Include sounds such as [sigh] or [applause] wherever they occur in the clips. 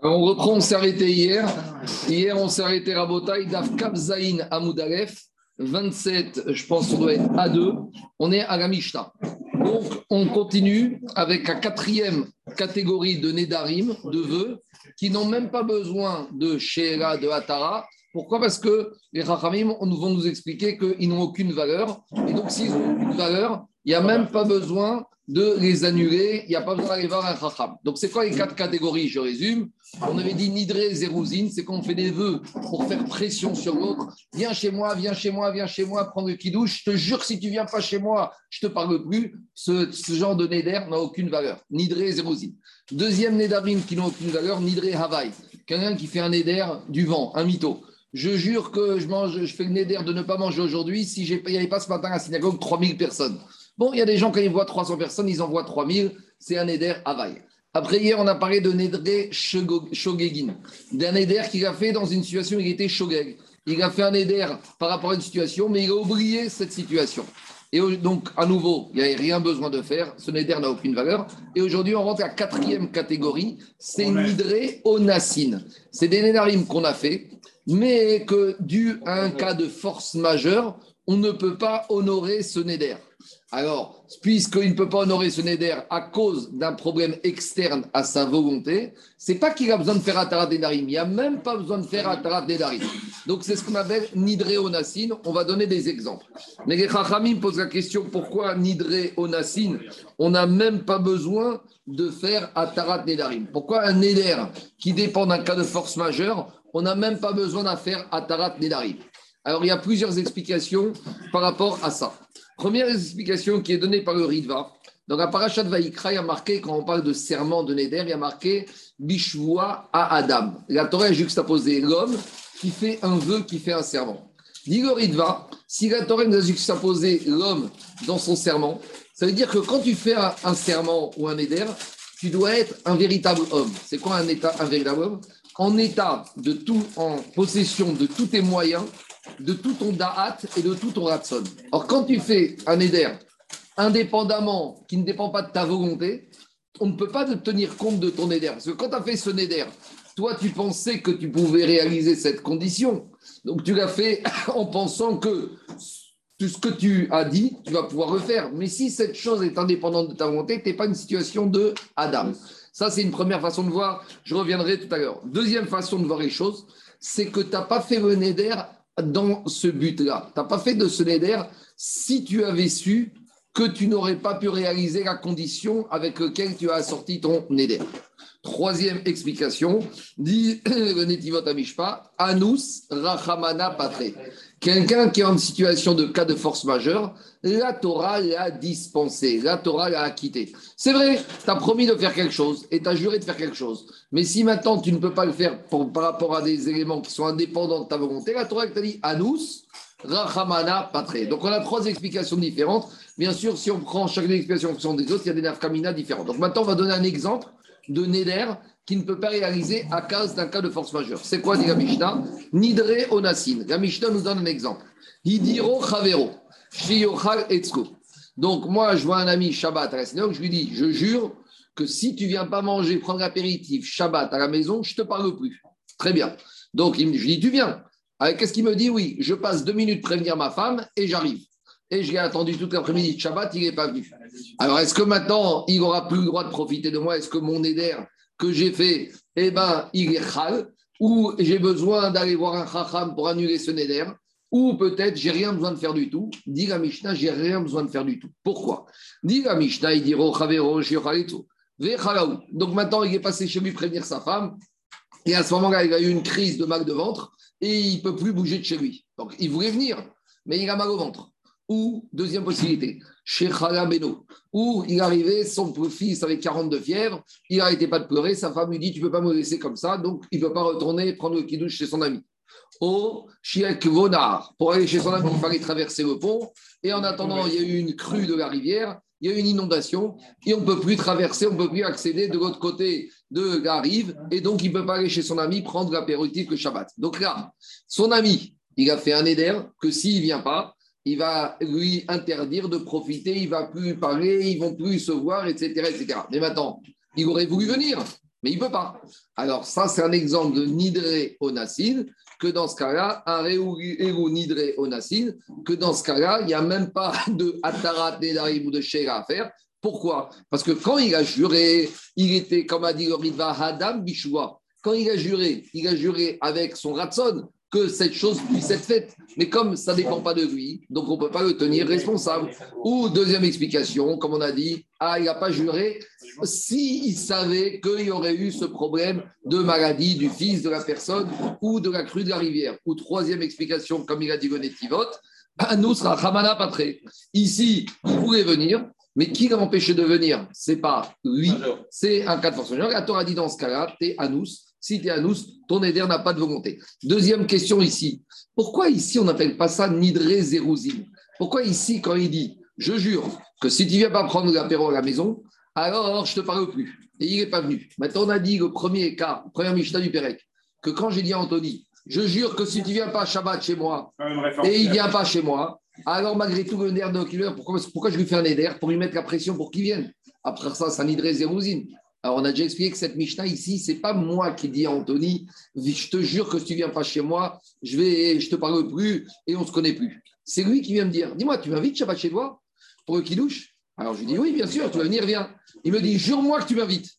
on reprend, on s'est arrêté hier. Hier, on s'est arrêté Rabotai, Daf Kabzaïn Amoudalef, 27, je pense qu'on doit être A2. On est à la Mishnah. Donc, on continue avec la quatrième catégorie de Nedarim, de vœux, qui n'ont même pas besoin de Sheela, de Hatara. Pourquoi? Parce que les Rachamim vont nous expliquer qu'ils n'ont aucune valeur. Et donc, s'ils n'ont aucune valeur, il n'y a même pas besoin de les annuler, il n'y a pas besoin d'aller voir un chacham. Donc, c'est quoi les quatre catégories? Je résume. On avait dit nidré, zérouzine, c'est qu'on fait des vœux pour faire pression sur l'autre. Viens chez moi, viens chez moi, viens chez moi, prends le kidouche. Je te jure, si tu viens pas chez moi, je te parle plus. Ce, genre de néder n'a aucune valeur. Nidré, zérouzine. Deuxième nédarim qui n'a aucune valeur, nidré, havaï. Quelqu'un qui fait un néder du vent, un mytho. Je jure que je, mange, je fais le néder de ne pas manger aujourd'hui si il n'y avait pas ce matin à la synagogue 3000 personnes. Bon, il y a des gens, quand ils voient 300 personnes, ils en voient 3000. C'est un Neder Havaï. Après, hier, on a parlé de Nedre Shogegin, d'un Neder qu'il a fait dans une situation où il était Shogeg. Il a fait un Neder par rapport à une situation, mais il a oublié cette situation. Et donc, à nouveau, il n'y a rien besoin de faire. Ce Neder n'a aucune valeur. Et aujourd'hui, on rentre à la quatrième catégorie. C'est Nidre Onassin. C'est des Nedarim qu'on a fait, mais que, dû à un cas de force majeure, on ne peut pas honorer ce Neder. Alors, puisqu'il ne peut pas honorer ce Neder à cause d'un problème externe à sa volonté, c'est pas qu'il a besoin de faire Atarat Nedarim, il n'y a même pas besoin de faire Atarat Nedarim. Donc, c'est ce qu'on appelle Nidre Onassin. On va donner des exemples. Mais les Chachamim posent la question pourquoi Nidre Onassin On n'a même pas besoin de faire Atarat Nedarim. Pourquoi un Neder qui dépend d'un cas de force majeure, on n'a même pas besoin d'en faire Atarat Nedarim Alors, il y a plusieurs explications par rapport à ça. Première explication qui est donnée par le Ritva. Dans la parachat Vaikra, il y a marqué, quand on parle de serment de Neder, il y a marqué Bishvoa à Adam. La Torah a juxtaposé l'homme qui fait un vœu, qui fait un serment. Dit le Ritva, si la Torah nous a juxtaposé l'homme dans son serment, ça veut dire que quand tu fais un, serment ou un Neder, tu dois être un véritable homme. C'est quoi un, état, un véritable homme? En état de tout, en possession de tous tes moyens de tout ton da'at et de tout ton ratson. Or, quand tu fais un éder indépendamment, qui ne dépend pas de ta volonté, on ne peut pas te tenir compte de ton éder. Parce que quand tu as fait ce éder, toi, tu pensais que tu pouvais réaliser cette condition. Donc, tu l'as fait [coughs] en pensant que tout ce que tu as dit, tu vas pouvoir refaire. Mais si cette chose est indépendante de ta volonté, tu n'es pas une situation de Adam. Ça, c'est une première façon de voir. Je reviendrai tout à l'heure. Deuxième façon de voir les choses, c'est que tu n'as pas fait le Neder dans ce but-là. Tu n'as pas fait de ce neder si tu avais su que tu n'aurais pas pu réaliser la condition avec laquelle tu as assorti ton neder. Troisième explication, dit [coughs] le Netivot Amishpa, Anus Rachamana Patre. Quelqu'un qui est en situation de cas de force majeure, la Torah l'a dispensé, la Torah l'a acquitté. C'est vrai, tu as promis de faire quelque chose et tu as juré de faire quelque chose. Mais si maintenant tu ne peux pas le faire par rapport à des éléments qui sont indépendants de ta volonté, la Torah t'a dit Anus Rachamana Patre. Donc on a trois explications différentes. Bien sûr, si on prend chaque explication qui sont des autres, il y a des nafkamina différents. Donc maintenant, on va donner un exemple de Neder qui ne peut pas réaliser à cause d'un cas de force majeure. C'est quoi, dit la Mishnah? Nidre Onassin. La nous donne un exemple. Hidiro Chavero, Shiyochal Etzko. Donc, moi, je vois un ami Shabbat à la synagogue, je lui dis, je jure que si tu viens pas manger, prendre l'apéritif Shabbat à la maison, je te parle plus. Très bien. Donc, je lui dis, tu viens. Qu'est-ce qu'il me dit? Oui, je passe deux minutes prévenir ma femme et j'arrive. Et je l'ai attendu toute l'après-midi de Shabbat, il n'est pas venu. Alors, est-ce que maintenant, il n'aura plus le droit de profiter de moi? Est-ce que mon éder que j'ai fait, eh ben, il est chal Ou j'ai besoin d'aller voir un chacham pour annuler ce néder Ou peut-être, j'ai rien besoin de faire du tout. Dit la Mishnah, j'ai rien besoin de faire du tout. Pourquoi? Dit la Mishnah, il dit Donc maintenant, il est passé chez lui prévenir sa femme. Et à ce moment-là, il a eu une crise de mal de ventre et il ne peut plus bouger de chez lui. Donc, il voulait venir, mais il a mal au ventre. Ou, deuxième possibilité, chez Beno, où il arrivait, son fils avait 42 fièvres, il n'arrêtait pas de pleurer, sa femme lui dit Tu ne peux pas me laisser comme ça, donc il ne peut pas retourner prendre le kidouche chez son ami. Au Chiek Vonar, pour aller chez son ami, il fallait traverser le pont, et en attendant, il y a eu une crue de la rivière, il y a eu une inondation, et on ne peut plus traverser, on ne peut plus accéder de l'autre côté de la rive, et donc il ne peut pas aller chez son ami prendre l'apéritif le Shabbat. Donc là, son ami, il a fait un éder que s'il ne vient pas, il va lui interdire de profiter, il va plus parler, ils vont plus se voir, etc., etc. Mais maintenant, il aurait voulu venir. Mais il peut pas. Alors, ça, c'est un exemple de Nidre Onacine, que dans ce cas-là, un Réou Onacine, que dans ce cas-là, il n'y a même pas de Atarat Nedarim ou de Shera à faire. Pourquoi? Parce que quand il a juré, il était, comme a dit le Hadam Bishua. Quand il a juré, il a juré avec son ratson, que cette chose puisse être faite. Mais comme ça ne dépend pas de lui, donc on ne peut pas le tenir responsable. Ou deuxième explication, comme on a dit, ah, il n'a pas juré s'il savait qu'il y aurait eu ce problème de maladie du fils de la personne ou de la crue de la rivière. Ou troisième explication, comme il a dit Gonetivot, nous sera Hamana Patré. Ici, il voulait venir, mais qui l'a empêché de venir? Ce n'est pas lui, c'est un cas de force majeure. La Torah dit dans ce cas-là, t'es Anous, si tu es Anous, ton éder n'a pas de volonté. Deuxième question ici. Pourquoi ici on n'appelle pas ça Nidré Zérouzine? Pourquoi ici, quand il dit Je jure que si tu ne viens pas prendre l'apéro à la maison, alors je ne te parle plus. Et il n'est pas venu. Maintenant, on a dit le premier cas, premier Mishnah du Pérec, que quand j'ai dit à Anthony Je jure que si tu ne viens pas Shabbat chez moi, et il ne vient pas chez moi, alors malgré tout, le nerf de pourquoi, pourquoi je lui fais un éder Pour lui mettre la pression pour qu'il vienne? Après ça, c'est un Nidré Zérouzine. Alors, on a déjà expliqué que cette Mishnah ici, c'est pas moi qui dis à Anthony, je te jure que si tu viens pas chez moi, je vais, je te parle plus et on se connaît plus. C'est lui qui vient me dire, dis-moi, tu m'invites Shabbat chez toi pour le douche Alors, je lui dis, oui, bien sûr, tu vas venir, viens. Il me dit, jure-moi que tu m'invites.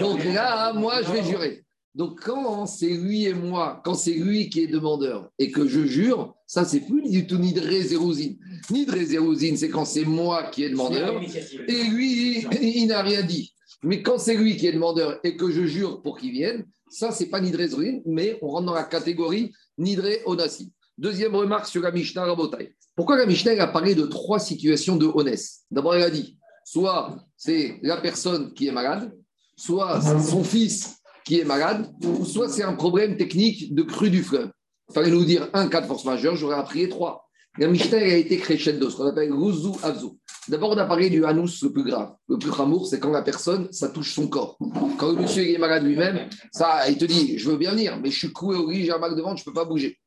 Donc là, moi, je vais jurer. Donc, quand c'est lui et moi, quand c'est lui qui est demandeur et que je jure, ça, c'est plus du tout ni de rézérousine. Ni de c'est quand c'est moi qui est demandeur et lui, il n'a rien dit. Mais quand c'est lui qui est demandeur et que je jure pour qu'il vienne, ça, c'est pas Nidre mais on rentre dans la catégorie Nidre Onassi. Deuxième remarque sur la Mishnah. Pourquoi la a parlé de trois situations de Honès D'abord, elle a dit soit c'est la personne qui est malade, soit son fils qui est malade, soit c'est un problème technique de crue du fleuve. Il fallait nous dire un cas de force majeure, j'aurais appris trois. La Mishnah a été crescendo, ce qu'on appelle Ruzu Avzu. D'abord, on a parlé du Hanous le plus grave. Le plus amour, c'est quand la personne, ça touche son corps. Quand le monsieur est malade lui-même, ça, il te dit Je veux bien venir, mais je suis coué au lit, j'ai un mal de ventre, je ne peux pas bouger.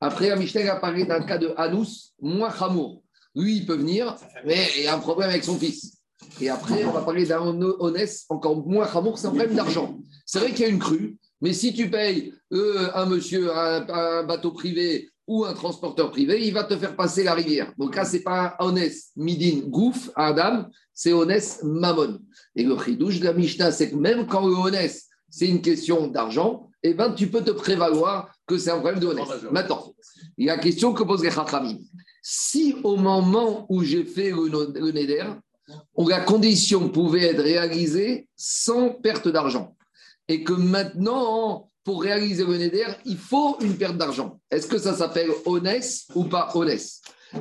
Après, Amichel a parlé d'un cas de Hanous moins Hamour. Lui, il peut venir, mais il a un problème avec son fils. Et après, on va parler d'un Honès encore moins Hamour, c'est un problème d'argent. C'est vrai qu'il y a une crue, mais si tu payes euh, un monsieur, un bateau privé ou un transporteur privé, il va te faire passer la rivière. Donc là, ce n'est pas Honès Midin Gouf, Adam, c'est Honès Mammon. Et le chidouche de la Mishnah, c'est que même quand le Honès, c'est une question d'argent, eh ben, tu peux te prévaloir que c'est un problème de. Maintenant, il y a la question que pose les. Si au moment où j'ai fait le, Neder, la condition pouvait être réalisée sans perte d'argent, et que maintenant, pour réaliser le Neder, il faut une perte d'argent. Est-ce que ça s'appelle honnête ou pas honnête?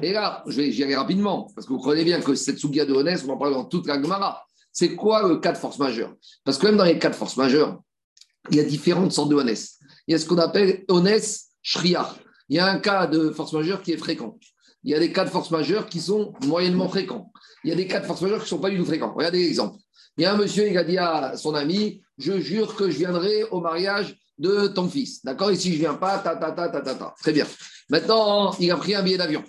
Et là, je vais y aller rapidement, parce que vous comprenez bien que cette sougia de honnête, on en parle dans toute la Gemara. C'est quoi le cas de force majeure? Parce que même dans les cas de force majeure, il y a différentes sortes de honnête. Il y a ce qu'on appelle honnête shriar. Il y a un cas de force majeure qui est fréquent. Il y a des cas de force majeure qui sont moyennement fréquents. Il y a des cas de force majeure qui ne sont pas du tout fréquents. Regardez l'exemple. Il y a un monsieur, il a dit à son ami, je jure que je viendrai au mariage de ton fils. D'accord? Et si je ne viens pas, ta, ta, ta, ta, ta, ta. Très bien. Maintenant, il a pris un billet d'avion.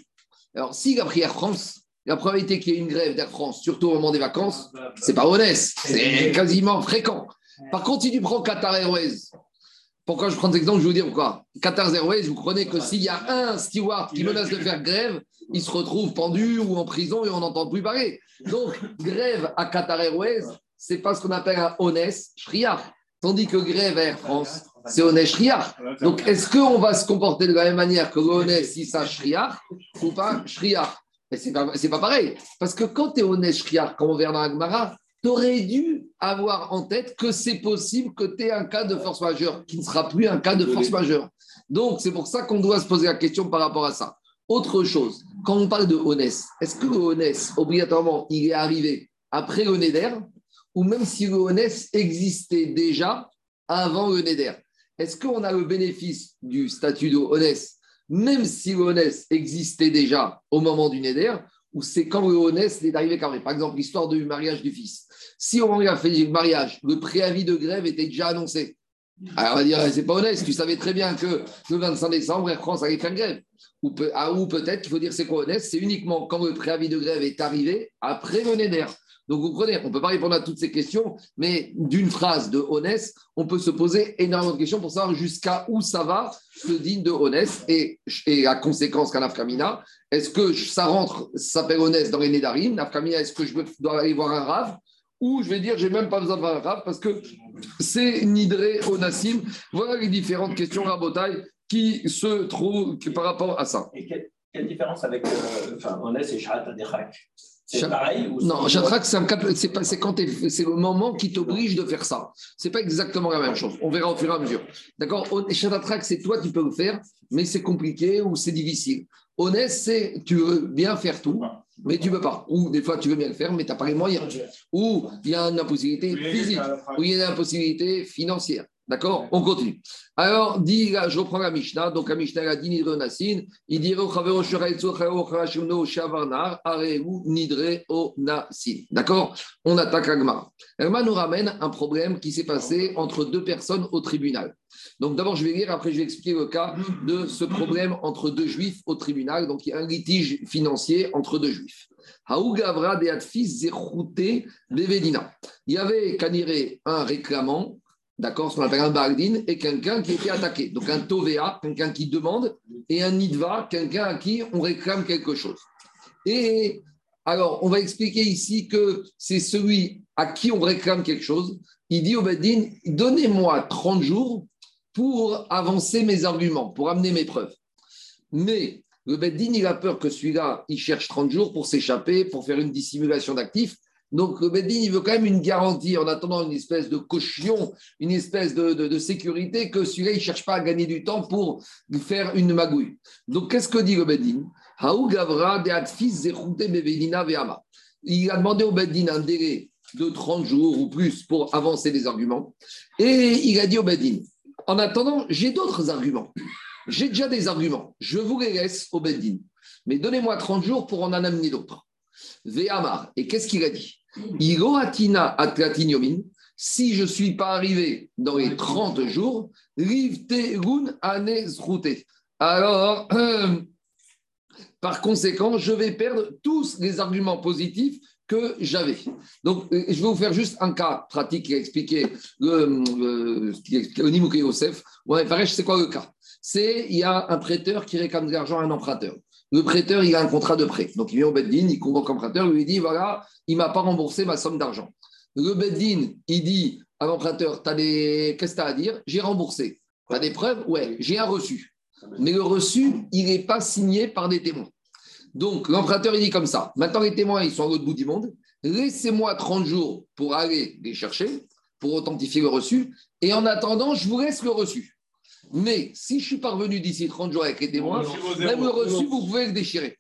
Alors, s'il a pris Air France, la probabilité qu'il y ait une grève d'Air France, surtout au moment des vacances, c'est pas honnête. C'est quasiment fréquent. Par contre, si tu prends Qatar Airways, pourquoi je prends cet exemple Je vais vous dire pourquoi. Qatar Airways, vous comprenez que s'il y a un steward qui menace de faire grève, il se retrouve pendu ou en prison et on n'entend plus parler. Donc, grève à Qatar Airways, c'est pas ce qu'on appelle un honnête shriar. Tandis que grève à Air France, c'est honnête shriar. Donc, est-ce qu'on va se comporter de la même manière que honnête si ça shriar ou pas shriar Et c'est pas, pas pareil. Parce que quand tu es honnête shriar, comme on verra dans Agmara, tu aurais dû avoir en tête que c'est possible que tu aies un cas de force majeure, qui ne sera plus un cas de force majeure. Donc, c'est pour ça qu'on doit se poser la question par rapport à ça. Autre chose, quand on parle de honnête, est-ce que le obligatoirement, il est arrivé après le Neder? Ou même si le honnête existait déjà avant le Neder? Est-ce qu'on a le bénéfice du statut honnête, même si honnête existait déjà au moment du Neder ou c'est quand le honnête est arrivé quand Par exemple, l'histoire du mariage du fils. Si on a fait le mariage, le préavis de grève était déjà annoncé. Alors on va dire, c'est pas honnête, tu savais très bien que le 25 décembre, Air France allait faire grève. Ou, peut, ah, ou peut-être qu'il faut dire c'est quoi honnête, c'est uniquement quand le préavis de grève est arrivé après le Neder. Donc vous comprenez, on ne peut pas répondre à toutes ces questions, mais d'une phrase de honnête, on peut se poser énormément de questions pour savoir jusqu'à où ça va ce digne de honnête et, la conséquence qu'un Afkamina. Est-ce que ça rentre, ça s'appelle honnête dans les Nédarim Afkamina, est-ce que je dois aller voir un rave ou je vais dire, j'ai même pas besoin de voir un rave parce que c'est Nidré Onassim. Voilà les différentes questions rabotailles qui se trouvent par rapport à ça. Et quelle, différence avec euh, enfin, et Shahat Adechak c'est pareil ou Non, Chatrak, c'est quand c'est le moment qui t'oblige de faire ça. C'est pas exactement la même chose. On verra au fur et à mesure. D'accord? Chatrak, c'est toi, tu peux le faire, mais c'est compliqué ou c'est difficile. Honnête, c'est tu veux bien faire tout, mais tu ne peux pas. Ou des fois, tu veux bien le faire, mais tu n'as pas les moyens. Ou il y a une impossibilité physique, ou il y a une impossibilité financière. D'accord On continue. Alors, dit, je reprends la Mishnah. Donc, la Mishnah a dit Nidre Nassin. Il dit Nidre o Nassin. D'accord On attaque Agmar. Agmar nous ramène un problème qui s'est passé entre deux personnes au tribunal. Donc, d'abord, je vais lire, après, je vais expliquer le cas de ce problème entre deux juifs au tribunal. Donc, il y a un litige financier entre deux juifs. Il y avait Kaniré, un réclamant d'accord, ce qu'on appelle un Bardin, et quelqu'un qui était attaqué. Donc un Tovea, quelqu'un qui demande, et un Nidva, quelqu'un à qui on réclame quelque chose. Et alors, on va expliquer ici que c'est celui à qui on réclame quelque chose. Il dit au Bardin, donnez-moi 30 jours pour avancer mes arguments, pour amener mes preuves. Mais le Beddin, il a peur que celui-là, il cherche 30 jours pour s'échapper, pour faire une dissimulation d'actifs. Donc, le il veut quand même une garantie en attendant une espèce de caution, une espèce de, sécurité que celui-là, il ne cherche pas à gagner du temps pour faire une magouille. Donc, qu'est-ce que dit le Beddin Il a demandé au Beddin un délai de 30 jours ou plus pour avancer les arguments. Et il a dit au Beddin, en attendant, j'ai d'autres arguments. J'ai déjà des arguments. Je vous les laisse au Beddin. Mais donnez-moi 30 jours pour en amener d'autres. Ve'amar. Et qu'est-ce qu'il a dit? Si je ne suis pas arrivé dans les 30 jours, alors, [clears throat] par conséquent, je vais perdre tous les arguments positifs que j'avais. Donc, euh, je vais vous faire juste un cas pratique qui a expliqué le, le, Yosef. C'est quoi le cas? C'est il y a un prêteur qui réclame de l'argent à un emprunteur. Le prêteur, il a un contrat de prêt. Donc, il vient au Beddin, il convoque l'emprunteur, lui dit voilà, il ne m'a pas remboursé ma somme d'argent. Le Beddin, il dit à l'emprunteur des... Qu'est-ce que tu as à dire? J'ai remboursé. Tu as des preuves? Ouais, j'ai un reçu. Mais le reçu, il n'est pas signé par des témoins. Donc, l'emprunteur, il dit comme ça maintenant, les témoins, ils sont à l'autre bout du monde. Laissez-moi 30 jours pour aller les chercher, pour authentifier le reçu. Et en attendant, je vous laisse le reçu. Mais si je suis parvenu d'ici 30 jours avec les témoins, même le reçu, vous pouvez le déchirer.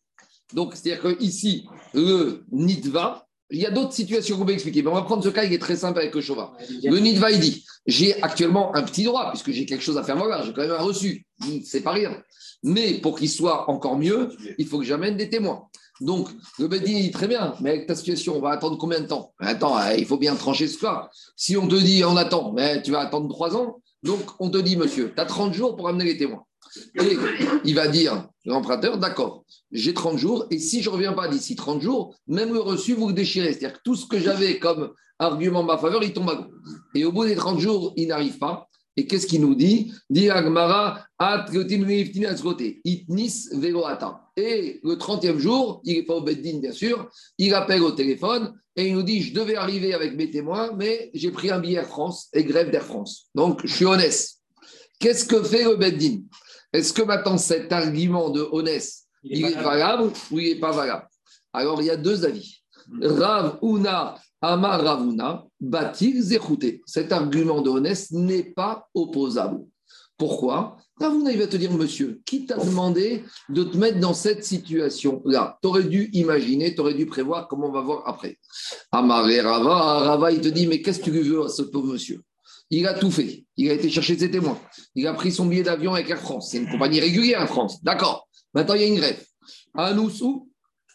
Donc, c'est-à-dire qu'ici, le Nitva, il y a d'autres situations qu'on peut expliquer. Mais on va prendre ce cas, il est très simple avec le Shova. Le Nitva, il dit j'ai actuellement un petit droit, puisque j'ai quelque chose à faire moi, j'ai quand même un reçu. C'est pas rien. Mais pour qu'il soit encore mieux, il faut que j'amène des témoins. Donc, le Bedin dit très bien, mais avec ta situation, on va attendre combien de temps? Attends, il faut bien trancher ce cas. Si on te dit on attend, mais tu vas attendre trois ans, donc, on te dit, monsieur, tu as 30 jours pour amener les témoins. Et il va dire, l'emprunteur, d'accord, j'ai 30 jours, et si je ne reviens pas d'ici 30 jours, même le reçu, vous le déchirez. C'est-à-dire que tout ce que j'avais comme argument en ma faveur, il tombe à gauche. Et au bout des 30 jours, il n'arrive pas. Et qu'est-ce qu'il nous dit? Dit Agmara, itnis Et le 30e jour, il n'est pas au Beddin, bien sûr, il appelle au téléphone et il nous dit Je devais arriver avec mes témoins, mais j'ai pris un billet Air France et grève d'Air France. Donc, je suis honnête. Qu'est-ce que fait le Beddin? Est-ce que maintenant cet argument de honnête, il, est valable ou il n'est pas valable? Alors, il y a deux avis. Rav Una Amar Ravuna, Batir Zechute. Cet argument de honnête n'est pas opposable. Pourquoi? Ravuna, il va te dire, monsieur, qui t'a demandé de te mettre dans cette situation-là? Tu aurais dû imaginer, tu aurais dû prévoir, comme on va voir après. Amar Rava, Rava, il te dit, mais qu'est-ce que tu veux à ce pauvre monsieur? Il a tout fait. Il a été chercher ses témoins. Il a pris son billet d'avion avec Air France. C'est une compagnie régulière en France. D'accord. Maintenant, il y a une grève. Anous où?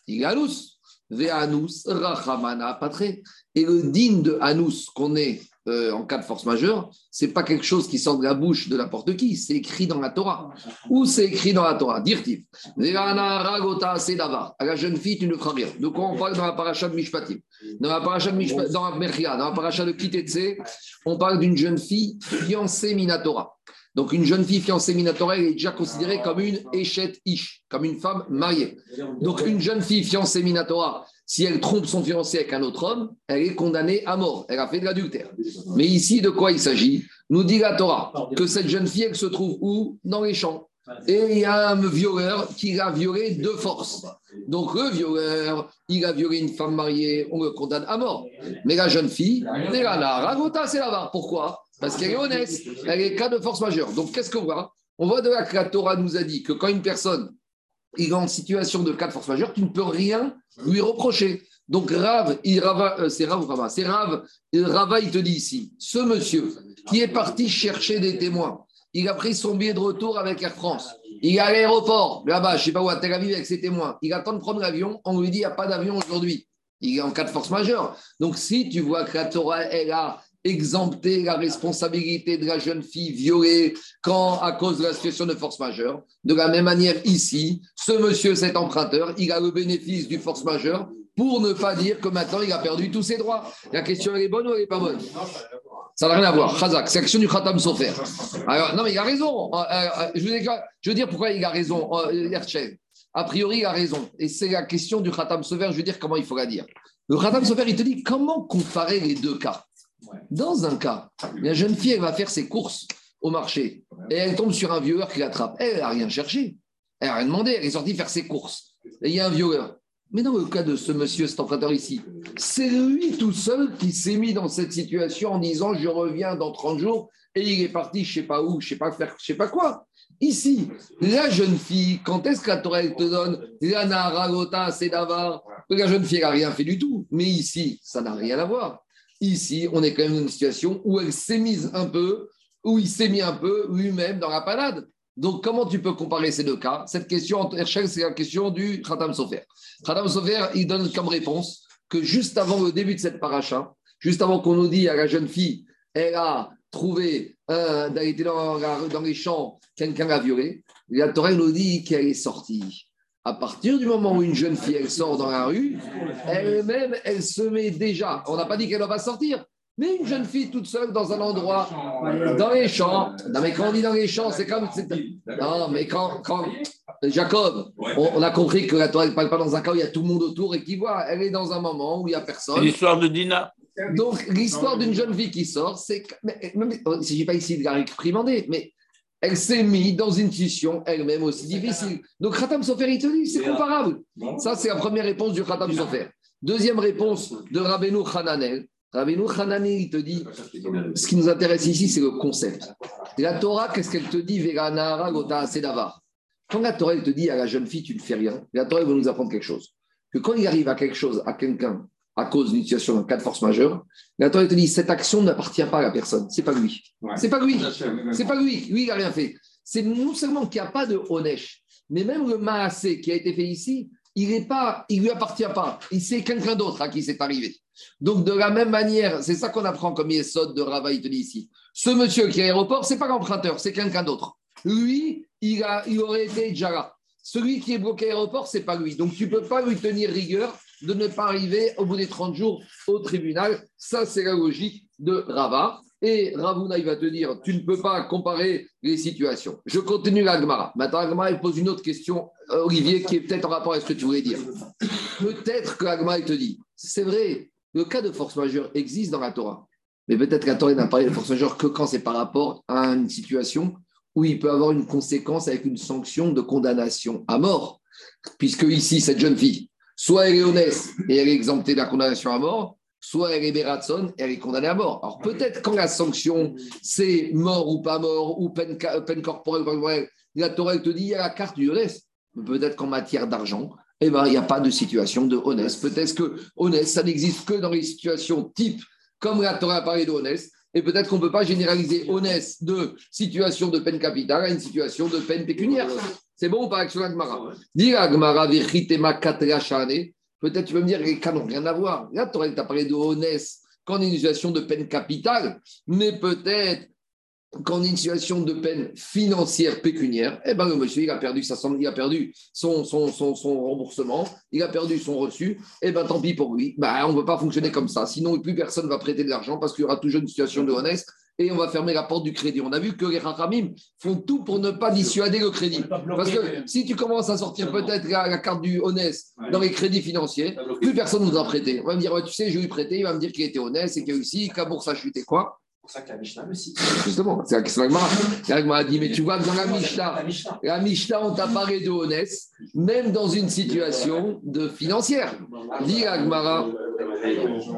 Il est Anous. Ve'anous, Rachamana, Patre. Et le digne de Anous, qu'on est euh, en cas de force majeure, c'est pas quelque chose qui sort de la bouche de n'importe qui, c'est écrit dans la Torah. Où c'est écrit dans la Torah Dirtiv. À la jeune fille, tu ne feras rien. De quoi on parle dans la paracha de Mishpatim Dans la paracha de Mishpatim, dans la Merchia, dans la paracha de Kitetse, on parle d'une jeune fille fiancée Minatora. Donc, une jeune fille fiancée Minatora, elle est déjà considérée comme une échette ish, comme une femme mariée. Donc, une jeune fille fiancée Minatora, si elle trompe son fiancé avec un autre homme, elle est condamnée à mort. Elle a fait de l'adultère. Mais ici, de quoi il s'agit? Nous dit la Torah que cette jeune fille, elle se trouve où? Dans les champs. Et il y a un violeur qui l'a violée de force. Donc le violeur, il a violé une femme mariée, on le condamne à mort. Mais la jeune fille, elle là, la ragota, c'est là-bas. Pourquoi? Parce qu'elle est honnête, elle est cas de force majeure. Donc qu'est-ce qu'on voit? On voit de là que la Torah nous a dit que quand une personne est en situation de cas de force majeure, tu ne peux rien lui reprocher. Donc Rav, il, euh, c'est Rav Rava, c'est Rav, Rava, il te dit ici, ce monsieur qui est parti chercher des témoins, il a pris son billet de retour avec Air France, il est à l'aéroport, là-bas, je ne sais pas où, à Tel Aviv avec ses témoins, il attend de prendre l'avion, on lui dit, il n'y a pas d'avion aujourd'hui, il est en cas de force majeure. Donc si tu vois que la Torah, elle a exempté la responsabilité de la jeune fille violée quand à cause de la situation de force majeure. De la même manière, ici, ce monsieur, cet emprunteur, il a le bénéfice du force majeure pour ne pas dire que maintenant il a perdu tous ses droits. La question, elle est bonne ou elle n'est pas bonne? Ça n'a rien à voir. Khazak, c'est l'action du Khatam Sofer. Alors, non, mais il a raison. Euh, euh, je, veux dire, pourquoi il a raison, euh, A priori, il a raison. Et c'est la question du Khatam Sofer. Je veux dire comment il faut la dire. Le Khatam Sofer, il te dit comment comparer les deux cas. Dans un cas, la jeune fille, elle va faire ses courses au marché et elle tombe sur un violeur qui l'attrape. Elle n'a rien cherché. Elle n'a rien demandé. Elle est sortie faire ses courses. Et il y a un violeur. Mais dans le cas de ce monsieur, cet emprunteur ici, c'est lui tout seul qui s'est mis dans cette situation en disant je reviens dans 30 jours et il est parti je ne sais pas où, je ne sais pas faire, je sais pas quoi. Ici, la jeune fille, quand est-ce que la Torah te donne la Ragota, c'est d'avoir La jeune fille n'a rien fait du tout. Mais ici, ça n'a rien à voir. Ici, on est quand même dans une situation où elle s'est mise un peu, où il s'est mis un peu lui-même dans la panade. Donc, comment tu peux comparer ces deux cas? Cette question, c'est la question du Khatam Sofer. Khatam Sofer, il donne comme réponse que juste avant le début de cette paracha, juste avant qu'on nous dise à la jeune fille, elle a trouvé, euh, elle dans, dans les champs, quelqu'un l'a violée, la Torah nous dit qu'elle est sortie. À partir du moment où une jeune fille, elle sort dans la rue, elle-même, elle se met déjà. On n'a pas dit qu'elle va sortir, mais une jeune fille toute seule dans un endroit, dans les champs. Non, mais quand on dit dans les champs, c'est comme. Non, mais quand. quand... Jacob, on, a compris que la Torah ne parle pas dans un cas où il y a tout le monde autour et qui voit. Elle est dans un moment où il n'y a personne. L'histoire de Dina. Donc, l'histoire d'une jeune fille qui sort, c'est. Il ne s'agit pas ici de la réprimander, mais elle s'est mise dans une situation elle-même aussi difficile. Donc, Khatam Sofer, il te dit, c'est comparable. Ça, c'est la première réponse du Khatam Sofer. Deuxième réponse de Rabbeinu Hananel. Rabbeinu Hananel, il te dit, ce qui nous intéresse ici, c'est le concept. La Torah, qu'est-ce qu'elle te dit Quand la Torah, elle te dit à la jeune fille, tu ne fais rien, la Torah, elle veut nous apprendre quelque chose. Que quand il arrive à quelque chose, à quelqu'un, à cause d'une situation en cas de force majeure, la Torah te dit cette action n'appartient pas à la personne, c'est pas lui. C'est pas lui. C'est pas lui. Lui, il n'a rien fait. C'est non seulement qu'il n'y a pas de Honesh, mais même le Maasé qui a été fait ici, il ne pas, il lui appartient pas. Il c'est quelqu'un d'autre à qui c'est arrivé. Donc de la même manière, c'est ça qu'on apprend comme Yesod de Rava, il te dit ici. Ce monsieur qui est à l'aéroport, c'est pas l'emprunteur, c'est quelqu'un d'autre. Lui, il, a, il aurait été déjà là. Celui qui est bloqué à l'aéroport, c'est pas lui. Donc tu ne peux pas lui tenir rigueur de ne pas arriver au bout des 30 jours au tribunal. Ça, c'est la logique de Rava. Et Ravuna, il va te dire, tu ne peux pas comparer les situations. Je continue l'Agmara. Maintenant, l'Agmara, il pose une autre question, euh, Olivier, qui est peut-être en rapport avec ce que tu voulais dire. Peut-être que l'Agmara, il te dit, c'est vrai, le cas de force majeure existe dans la Torah. Mais peut-être que Torah n'a parlé de force majeure que quand c'est par rapport à une situation où il peut avoir une conséquence avec une sanction de condamnation à mort. Puisque ici, cette jeune fille, soit elle est honnête et elle est exemptée de la condamnation à mort, soit elle est Beratson et elle est condamnée à mort. Alors peut-être quand la sanction, c'est mort ou pas mort, ou peine, peine corporelle, la Torah te dit il y a la carte du honnête. Peut-être qu'en matière d'argent, eh ben, il n'y a pas de situation de honnête. Peut-être que honnête, ça n'existe que dans les situations type, comme la Torah a parlé de honnête, et peut-être qu'on ne peut pas généraliser honnête de situation de peine capitale à une situation de peine pécuniaire. C'est bon ou pas avec Agmara Dis Agmara, Peut-être tu peux me dire les cas n'ont rien à voir. Là, tu as parlé de honnête quand on est une situation de peine capitale, mais peut-être est une situation de peine financière pécuniaire, eh ben le monsieur il a perdu sa il a perdu son, son, son, son, remboursement, il a perdu son reçu, eh ben tant pis pour lui. Ben, on ne peut pas fonctionner comme ça. Sinon, plus personne ne va prêter de l'argent parce qu'il y aura toujours une situation de honnête et on va fermer la porte du crédit. On a vu que les Rachamim font tout pour ne pas dissuader le crédit. Parce que si tu commences à sortir peut-être la, carte du honnête dans les crédits financiers, plus personne ne nous a prêté. On va me dire, tu sais, je lui prêté, il va me dire qu'il était honnête et qu'il a réussi, que la bourse a chuté. Quoi pour ça que la Mishnah cite. Justement, c'est la de a dit, mais tu vois que dans la Mishnah, la Mishnah, on t'a parlé de honnête, même dans une situation de financière. Dit Agmara.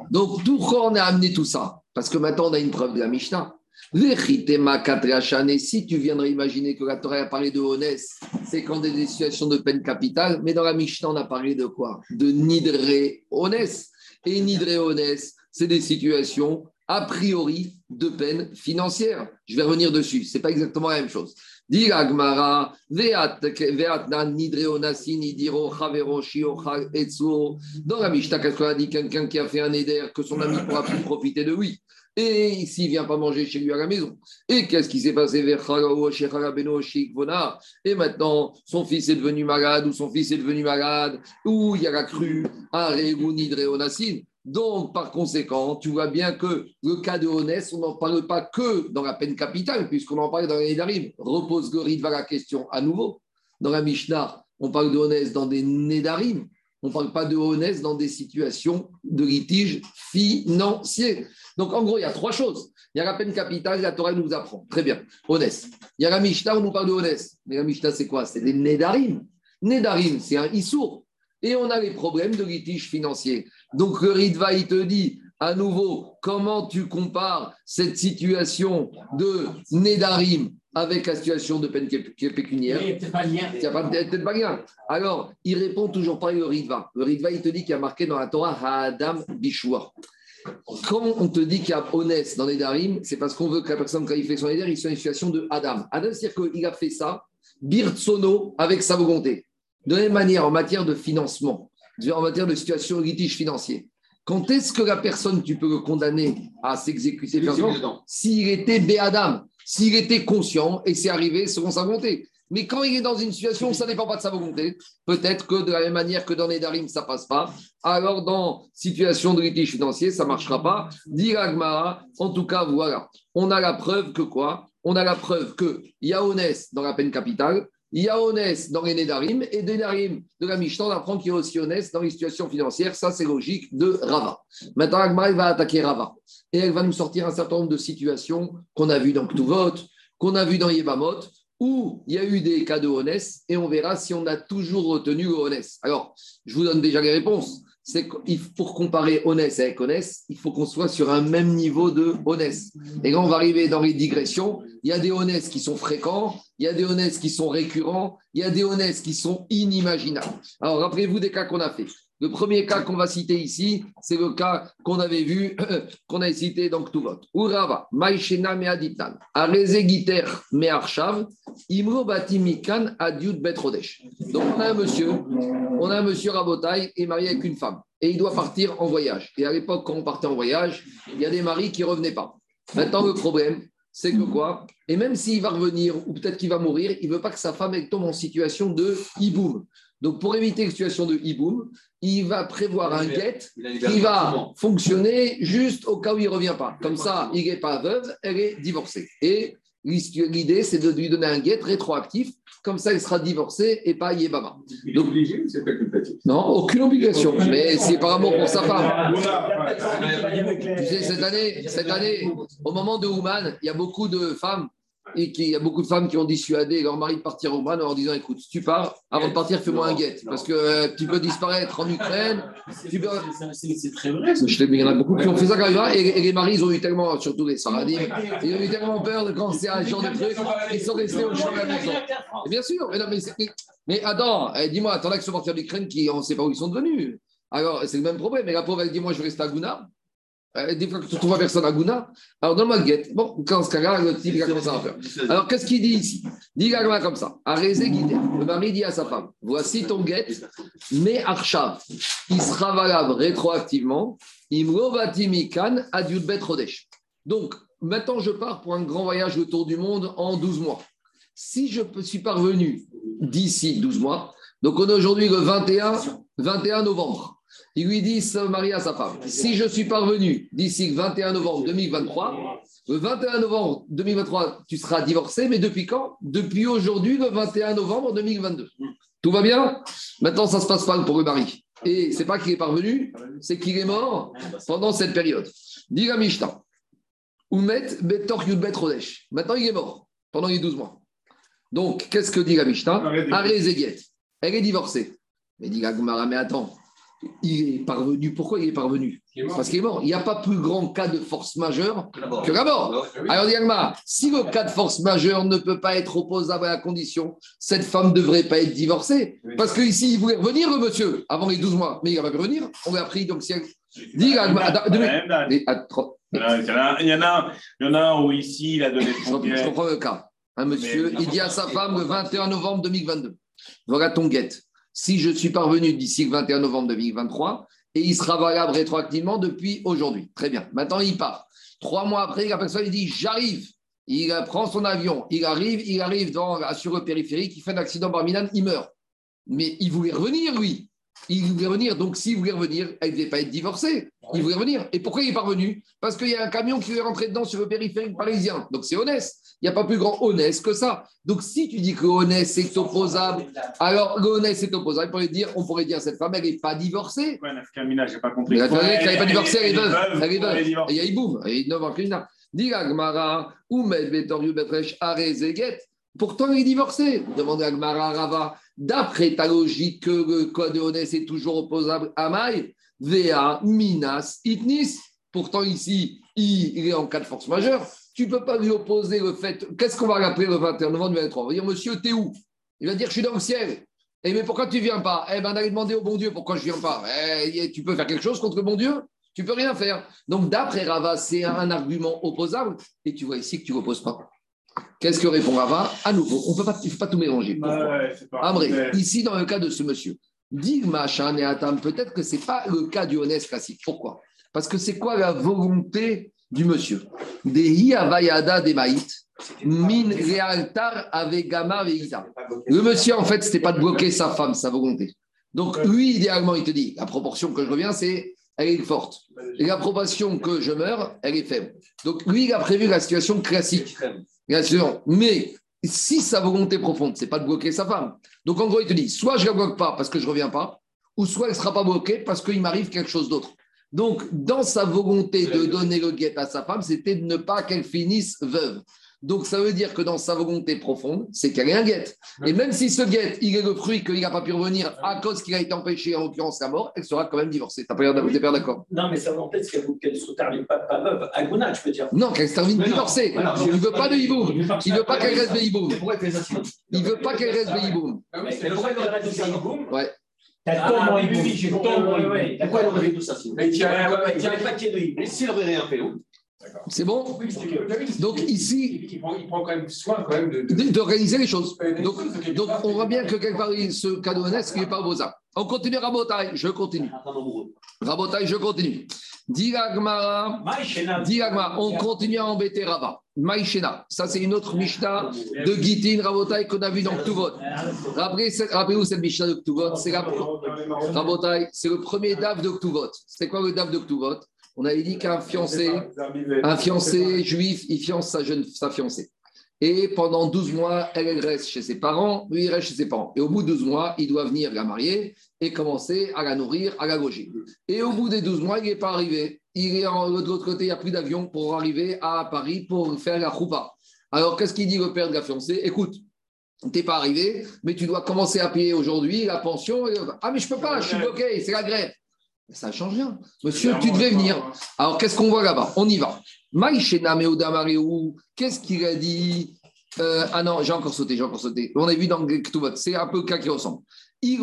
Donc, pourquoi on a amené tout ça? Parce que maintenant, on a une preuve de la Mishnah. Si tu viendrais imaginer que la Torah a parlé de honnête, c'est quand des situations de peine capitale, mais dans la Mishnah, on a parlé de quoi? De nidre honnête. Et nidre honnête, c'est des situations a priori de peine financière. Je vais revenir dessus, ce n'est pas exactement la même chose. Dans la Mishnah, dit? Quelqu'un qui a fait un éder, que son ami pourra plus profiter de lui. Et s'il ne vient pas manger chez lui à la maison. Et qu'est-ce qui s'est passé? Vers Et maintenant, son fils est devenu malade, ou son fils est devenu malade, ou il y a la crue, un Nidreonassin. Donc, par conséquent, tu vois bien que le cas de Honès, on n'en parle pas que dans la peine capitale, puisqu'on en parle dans les Nédarim. Repose Gorid va la question à nouveau. Dans la Mishnah, on parle de Honès dans des Nédarim. On ne parle pas de Honès dans des situations de litige financier. Donc, en gros, il y a trois choses. Il y a la peine capitale, la Torah nous apprend. Très bien. Honès. Il y a la Mishnah, on nous parle de Honès. Mais la Mishnah, c'est quoi? C'est des Nédarim. Nédarim, c'est un Issour. Et on a les problèmes de litige financier. Donc le Ritva, il te dit à nouveau comment tu compares cette situation de Nédarim avec la situation de peine pécuniaire. Il n'y a peut-être pas lien. Alors, il répond toujours pas le Ritva. Le Ritva, il te dit qu'il y a marqué dans la Torah Adam Bishua. Quand on te dit qu'il y a honnête dans les darim, c'est parce qu'on veut que la personne, quand il fait son éder, il soit une situation de Adam. Adam, c'est-à-dire qu'il a fait ça, birtsono, avec sa volonté. De la même manière, en matière de financement, en matière de situation de litige financier, quand est-ce que la personne, tu peux le condamner à s'exécuter S'il était béadam, s'il était conscient et c'est arrivé selon sa volonté. Mais quand il est dans une situation où ça ne dépend pas de sa volonté, peut-être que de la même manière que dans les darim, ça passe pas. Alors, dans situation de litige financier, ça ne marchera pas. Dit en tout cas, voilà. On a la preuve que quoi? On a la preuve qu'il y a honnête dans la peine capitale, il y a honnête dans les Nédarim, et des de la Mishnah, on apprend qu'il y a aussi honnête dans les situations financières. Ça, c'est logique de Rava. Maintenant, Agma, va attaquer Rava. Et elle va nous sortir un certain nombre de situations qu'on a vues dans Ktuvot, qu'on a vues dans Yebamot, où il y a eu des cas de honnête, et on verra si on a toujours retenu le honnête. Alors, je vous donne déjà les réponses c'est pour comparer honnête avec honnête, il faut qu'on soit sur un même niveau de honnête. Et quand on va arriver dans les digressions, il y a des honnêtes qui sont fréquents, il y a des honnêtes qui sont récurrents, il y a des honnêtes qui sont inimaginables. Alors, rappelez-vous des cas qu'on a fait. Le premier cas qu'on va citer ici, c'est le cas qu'on avait vu, [laughs] qu'on a cité dans Ktuvot. Urava, Maïshena Meaditan, Imro Adiut Betrodesh. Donc on a un monsieur, on a un monsieur Rabotai est marié avec une femme et il doit partir en voyage. Et à l'époque, quand on partait en voyage, il y a des maris qui ne revenaient pas. Maintenant, le problème, c'est que quoi? Et même s'il va revenir ou peut-être qu'il va mourir, il ne veut pas que sa femme tombe en situation de hiboum. Donc, pour éviter une situation de hiboum, il va prévoir un guet qui va fonctionner juste au cas où il ne revient pas. Comme ça, il n'est pas veuve, elle est divorcée. Et l'idée, c'est de lui donner un guet rétroactif. Comme ça, il sera divorcé et pas Yébama. Il est obligé ou c'est facultatif Non, aucune obligation. Mais c'est par amour pour sa femme. Tu sais, cette année, cette année, au moment de Ouman, il y a beaucoup de femmes et qu'il y a beaucoup de femmes qui ont dissuadé leur mari de partir au Man en disant écoute, si tu pars, avant de partir, fais-moi un guet. Parce que euh, tu peux disparaître en Ukraine. C'est très vrai. il y en a beaucoup qui ont fait ça quand même. Et, les maris, ils ont eu tellement, surtout les Saradim, ils ont eu tellement peur de quand c'est un genre de truc, ils sont restés au champ de la maison. bien sûr, mais, non, mais, mais attends, eh, dis-moi, attends là qu'ils sont partis en Ukraine, qui, on ne sait pas où ils sont devenus. Alors, c'est le même problème. Mais la pauvre, elle dit moi, je reste à Gouna. Euh, des fois que tu trouves personne à Gouna, alors donne-moi le guet. Bon, quand ce cas-là, le type, il a commencé à faire. Alors, qu'est-ce qu'il dit ici? Il dit comme ça. Arrêtez guidé. Le mari dit à sa femme Voici ton guet, mais Archav, il sera valable rétroactivement Imrovatimikan Adiudbet Rodesh. Donc, maintenant, je pars pour un grand voyage autour du monde en 12 mois. Si je suis parvenu d'ici 12 mois, donc on est aujourd'hui le 21, 21 novembre. Il lui dit se marie à sa femme. Si je suis parvenu d'ici le 21 novembre 2023, le 21 novembre 2023, tu seras divorcé, mais depuis quand? Depuis aujourd'hui, le 21 novembre 2022. Tout va bien? Maintenant, ça se passe pas pour le mari. Et c'est pas qu'il est parvenu, c'est qu'il est mort pendant cette période. Dit la Mishnah. Oumet Betor Yudbet Rodesh. Maintenant, il est mort pendant les 12 mois. Donc, qu'est-ce que dit la Mishnah? Elle est divorcée. Mais dit la mais attends, il est parvenu. Pourquoi il est parvenu Parce qu'il est mort. Il n'y a pas plus grand cas de force majeure que la mort. Alors, Diagma, si le cas de force majeure ne peut pas être opposable à la condition, cette femme ne devrait pas être divorcée. Parce qu'ici, il voulait revenir, le monsieur, avant les 12 mois. Mais il n'a pas pu revenir. On l'a pris. Donc, si elle... Il y, en a, il y en a un où ici, il a donné son Je comprends le cas. Un monsieur, il dit à sa femme le 21 novembre 2022 Voilà ton guette si je suis parvenu d'ici le 21 novembre 2023, et il sera valable rétroactivement depuis aujourd'hui. Très bien. Maintenant, il part. Trois mois après, la personne il dit J'arrive. Il prend son avion, il arrive, il arrive dans, sur le périphérique, il fait un accident Barminan, il meurt. Mais il voulait revenir, lui. Il voulait revenir. Donc, s'il voulait revenir, elle ne devait pas être divorcée. Il voulait revenir. Et pourquoi il est parvenu? Parce qu'il y a un camion qui est rentré dedans sur le périphérique parisien. Donc, c'est honnête. Il n'y a pas plus grand honnête que ça. Donc, si tu dis que honnête, c'est opposable, alors honnête, c'est opposable. On pourrait dire, on pourrait dire cette femme, elle n'est pas divorcée. Ouais, Nafkamina, je n'ai pas compris. Elle n'est pas divorcée, elle est veuve. Elle est veuve. Il y a Iboum. Elle est 9 ans Dis Agmara, Oumed Betoriou Betresh Arezeget. Pourtant, il est divorcé. Demande à Agmara Rava. D'après ta logique que le code de honnête est toujours opposable à Maï, Vea, Minas, Itnis. Pourtant, ici, il est en cas de force majeure tu ne peux pas lui opposer le fait. Qu'est-ce qu'on va l'appeler le 21 novembre 2023 On va dire Monsieur, t'es où? Il va dire Je suis dans le ciel. Et mais pourquoi tu ne viens pas? Eh bien, d'aller demander au bon Dieu pourquoi je ne viens pas. Eh, tu peux faire quelque chose contre le bon Dieu? Tu peux rien faire. Donc, d'après Rava, c'est un argument opposable. Et tu vois ici que tu ne reposes pas. Qu'est-ce que répond Rava? À nouveau, on peut pas, il ne faut pas tout mélanger. Pourquoi ici, dans le cas de ce monsieur, dit machin et peut-être que ce n'est pas le cas du honnête classique. Pourquoi? Parce que c'est quoi la volonté du monsieur. Min realtar avegama. Le monsieur, en fait, c'était pas de bloquer sa femme, sa volonté. Donc, lui, idéalement, il te dit, la proportion que je reviens, c'est, elle est forte. Et la proportion que je meurs, elle est faible. Donc, lui, il a prévu la situation classique. Mais si sa volonté profonde, c'est pas de bloquer sa femme. Donc, en gros, il te dit, soit je la bloque pas parce que je reviens pas, ou soit elle sera pas bloquée parce qu'il m'arrive quelque chose d'autre. Donc, dans sa volonté de donner le guet à sa femme, c'était de ne pas qu'elle finisse veuve. Donc, ça veut dire que dans sa volonté profonde, c'est qu'elle est un guet. Et même si ce guet, il est le fruit qu'il n'a pas pu revenir à cause qu'il a été empêché, en l'occurrence la mort, elle sera quand même divorcée. T'as pas l'air d'accord Non, mais volonté, c'est qu'elle ne se termine pas, pas veuve. Aguna, je peux dire. Non, qu'elle se termine divorcée. il ne veut pas de hiboum. Il ne veut pas qu'elle reste hiboum. Il ne veut pas qu'elle reste hiboum. Mais pourquoi qu'elle reste hiboum Ouais. T'as ah, tombé oui, oui, j'ai tombé. Pourquoi elle aurait fait tout ça Mais il n'y pas de hibou. Mais s'il aurait rien fait, où c'est bon Donc ici, il prend, il prend, quand même soin quand même d'organiser les choses. Donc, donc on voit bien que quelque part, ce cadeau honnête, n'est pas beau ça. On continue Rabotai, je continue. Rabotai, je continue. Diragmara, on continue à embêter Rava. Maïchena, ça c'est une autre Mishnah de Gitin Rabotai qu'on a vu dans Ktuvot. Rappelez-vous cette Mishnah de Ktuvot, c'est la... Rabotai, c'est le premier DAF de Ktuvot. C'est quoi le DAF de Ktuvot? On avait dit qu'un fiancé, un fiancé juif, il fiance sa, jeune, sa fiancée. Et pendant 12 mois, elle, reste chez ses parents, lui, il reste chez ses parents. Et au bout de 12 mois, il doit venir la marier et commencer à la nourrir, à la loger. Et au bout des 12 mois, il n'est pas arrivé. Il est de l'autre côté, il n'y a plus d'avion pour arriver à Paris pour faire la choupa. Alors, qu'est-ce qu'il dit le père de la fiancée? Écoute, tu n'es pas arrivé, mais tu dois commencer à payer aujourd'hui la pension. Ah, mais je ne peux pas, je suis bloqué, c'est la grève. Ça ne change rien. Monsieur, tu devais venir. Alors, qu'est-ce qu'on voit là-bas? On y va. Qu'est-ce qu'il a dit? Euh, Ah non, j'ai encore sauté, j'ai encore sauté. On a vu dans Ktubot, c'est un peu le cas qui ressemble. Il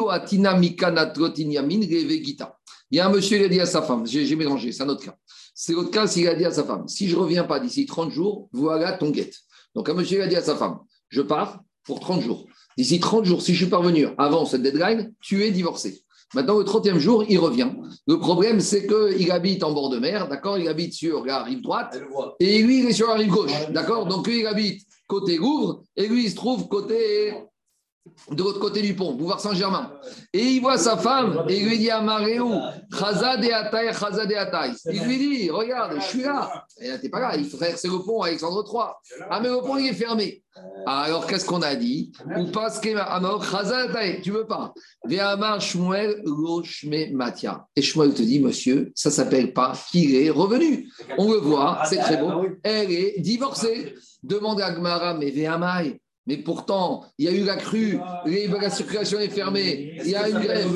y a un monsieur, il a dit à sa femme, j'ai mélangé, c'est un autre cas. C'est l'autre cas s'il a dit à sa femme, si je ne reviens pas d'ici 30 jours, voilà ton guette. Donc un monsieur, il a dit à sa femme, je pars pour 30 jours. D'ici 30 jours, si je suis parvenu avant cette deadline, tu es divorcé. Maintenant, le 30e jour, il revient. Le problème, c'est qu'il habite en bord de mer, d'accord? Il habite sur la rive droite, et lui, il est sur la rive gauche, d'accord? Donc, lui, il habite côté Louvre, et lui, il se trouve côté de l'autre côté du pont, boulevard Saint-Germain. Et il voit sa femme et il lui dit à Maréou, Il lui dit, regarde, je suis là. Et là, t'es pas là, il traverser le pont Alexandre III. Ah, mais le pont, il est fermé. Alors, qu'est-ce qu'on a dit? Ou pas tu veux pas? Et Shmuel te dit, monsieur, ça s'appelle pas qu'il est revenu. On le voit, c'est très beau. Elle est divorcée. Demande à Gmara, mais Véamai. Mais pourtant, il y a eu la crue, la circulation est fermée, il y a une grève.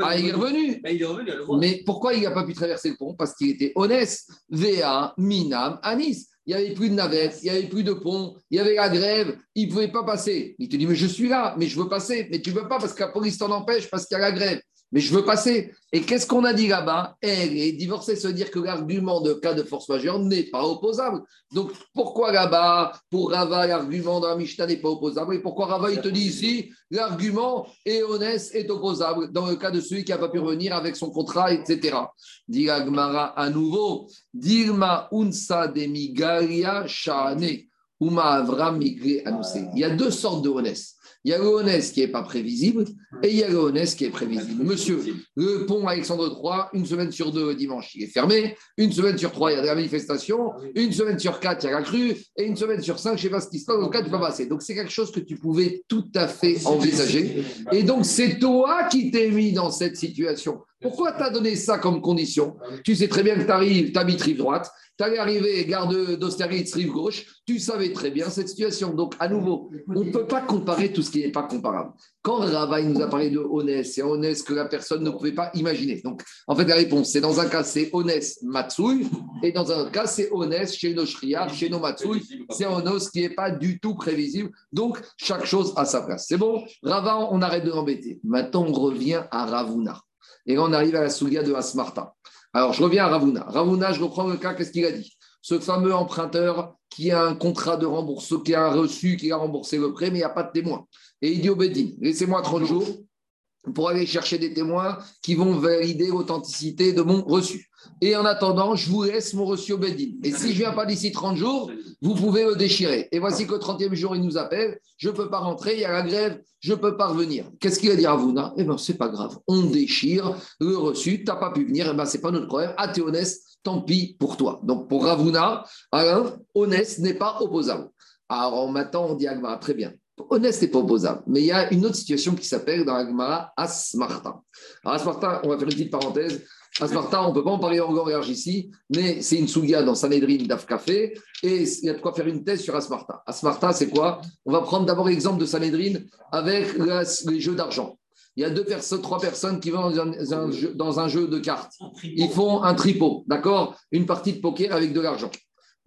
ah, il est revenu? Mais, il est revenu Mais pourquoi il n'a pas pu traverser le pont? Parce qu'il était honnête. VA, Minam, Anis. Il n'y avait plus de navette, il n'y avait plus de pont, il y avait la grève, il ne pouvait pas passer. Il te dit, mais je suis là, mais je veux passer. Mais tu ne veux pas parce que la police t'en empêche, parce qu'il y a la grève mais je veux passer. Et qu'est-ce qu'on a dit là-bas? Elle est divorcée, se dire que l'argument de cas de force majeure n'est pas opposable. Donc pourquoi là-bas, pour Rava, l'argument dans la Mishnah n'est pas opposable? Et pourquoi Rava, il te dit ici, l'argument honnête est opposable dans le cas de celui qui n'a pas pu revenir avec son contrat, etc. Dit Gmara à nouveau, Dilma unsa demigaria shane. Il y a deux sortes de honnêtes. Il y a le honnête qui n'est pas prévisible et il y a le qui est prévisible. Monsieur, le pont Alexandre III, une semaine sur deux, dimanche, il est fermé. Une semaine sur trois, il y a de la manifestation. Une semaine sur quatre, il y a la crue. Et une semaine sur cinq, je ne sais pas ce qui se passe, donc cas, tu peux passer. Donc, c'est quelque chose que tu pouvais tout à fait envisager. Et donc, c'est toi qui t'es mis dans cette situation. Pourquoi tu as donné ça comme condition Tu sais très bien que tu arrives, tu habites rive droite, tu allais arriver gare d'Austerlitz, rive gauche, tu savais très bien cette situation. Donc, à nouveau, on ne peut pas comparer tout ce qui n'est pas comparable. Quand Rava nous a parlé de honnête, c'est honnête que la personne ne pouvait pas imaginer. Donc, en fait, la réponse, c'est dans un cas, c'est honnête Matsui, et dans un cas, c'est honnête chez nos Shriar, chez nos Matsui, c'est honnête qui n'est pas du tout prévisible. Donc, chaque chose à sa place. C'est bon? Rava, on arrête de l'embêter. Maintenant, on revient à Ravuna. Et là, on arrive à la Soulia de Asmarta. Alors, je reviens à Ravuna. Ravuna, je reprends le cas, qu'est-ce qu'il a dit? Ce fameux emprunteur qui a un contrat de remboursement, qui a reçu, qui a remboursé le prêt, mais il n'y a pas de témoin. Et il dit au Bédine, laissez-moi 30 jours pour aller chercher des témoins qui vont valider l'authenticité de mon reçu. Et en attendant, je vous laisse mon reçu au Bédine. Et si je ne viens pas d'ici 30 jours, vous pouvez le déchirer. Et voici qu'au 30e jour, il nous appelle, je ne peux pas rentrer, il y a la grève, je ne peux pas revenir. Qu'est-ce qu'il va dire à Eh bien, ce n'est pas grave, on déchire le reçu, tu n'as pas pu venir, eh ben, ce n'est pas notre problème. Ah, tu honnête, tant pis pour toi. Donc, pour Ravuna, Alain, honnête n'est pas opposable. Alors maintenant, on dit Agmara, très bien. Honnête n'est pas opposable. Mais il y a une autre situation qui s'appelle dans Agmara Asmarta. Alors, Asmarta, on va faire une petite parenthèse. Asmarta, on ne peut pas en parler en large ici, mais c'est une souga dans Sanhedrin d'Afcafé, et il y a de quoi faire une thèse sur Asmarta. Asmarta, c'est quoi? On va prendre d'abord l'exemple de Sanhedrin avec les jeux d'argent. Il y a deux personnes, trois personnes qui vont dans un, jeu, de cartes. Ils font un tripot, d'accord? Une partie de poker avec de l'argent.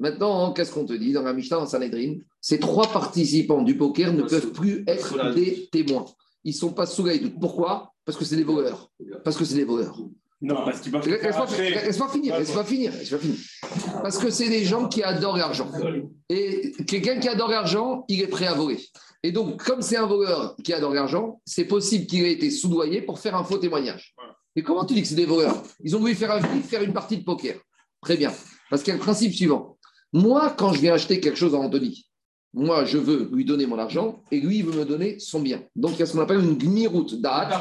Maintenant, qu'est-ce qu'on te dit dans la Mishnah, dans Sanhedrin? Ces trois participants du poker ne peuvent plus être des témoins. Ils ne sont pas sous la Pourquoi? Parce que c'est des voleurs. Parce que c'est des voleurs. Non, parce qu'ils. Laisse-moi finir, laisse-moi finir, laisse finir. Parce que c'est des gens qui adorent l'argent. Et quelqu'un qui adore l'argent, il est prêt à voler. Et donc, comme c'est un voleur qui adore l'argent, c'est possible qu'il ait été soudoyé pour faire un faux témoignage. Et comment tu dis que c'est des voleurs? Ils ont voulu faire, faire une partie de poker. Très bien. Parce qu'il y a le principe suivant. Moi, quand je viens acheter quelque chose à Anthony, moi, je veux lui donner mon argent et lui, il veut me donner son bien. Donc, il y a ce qu'on appelle une gmiroute date.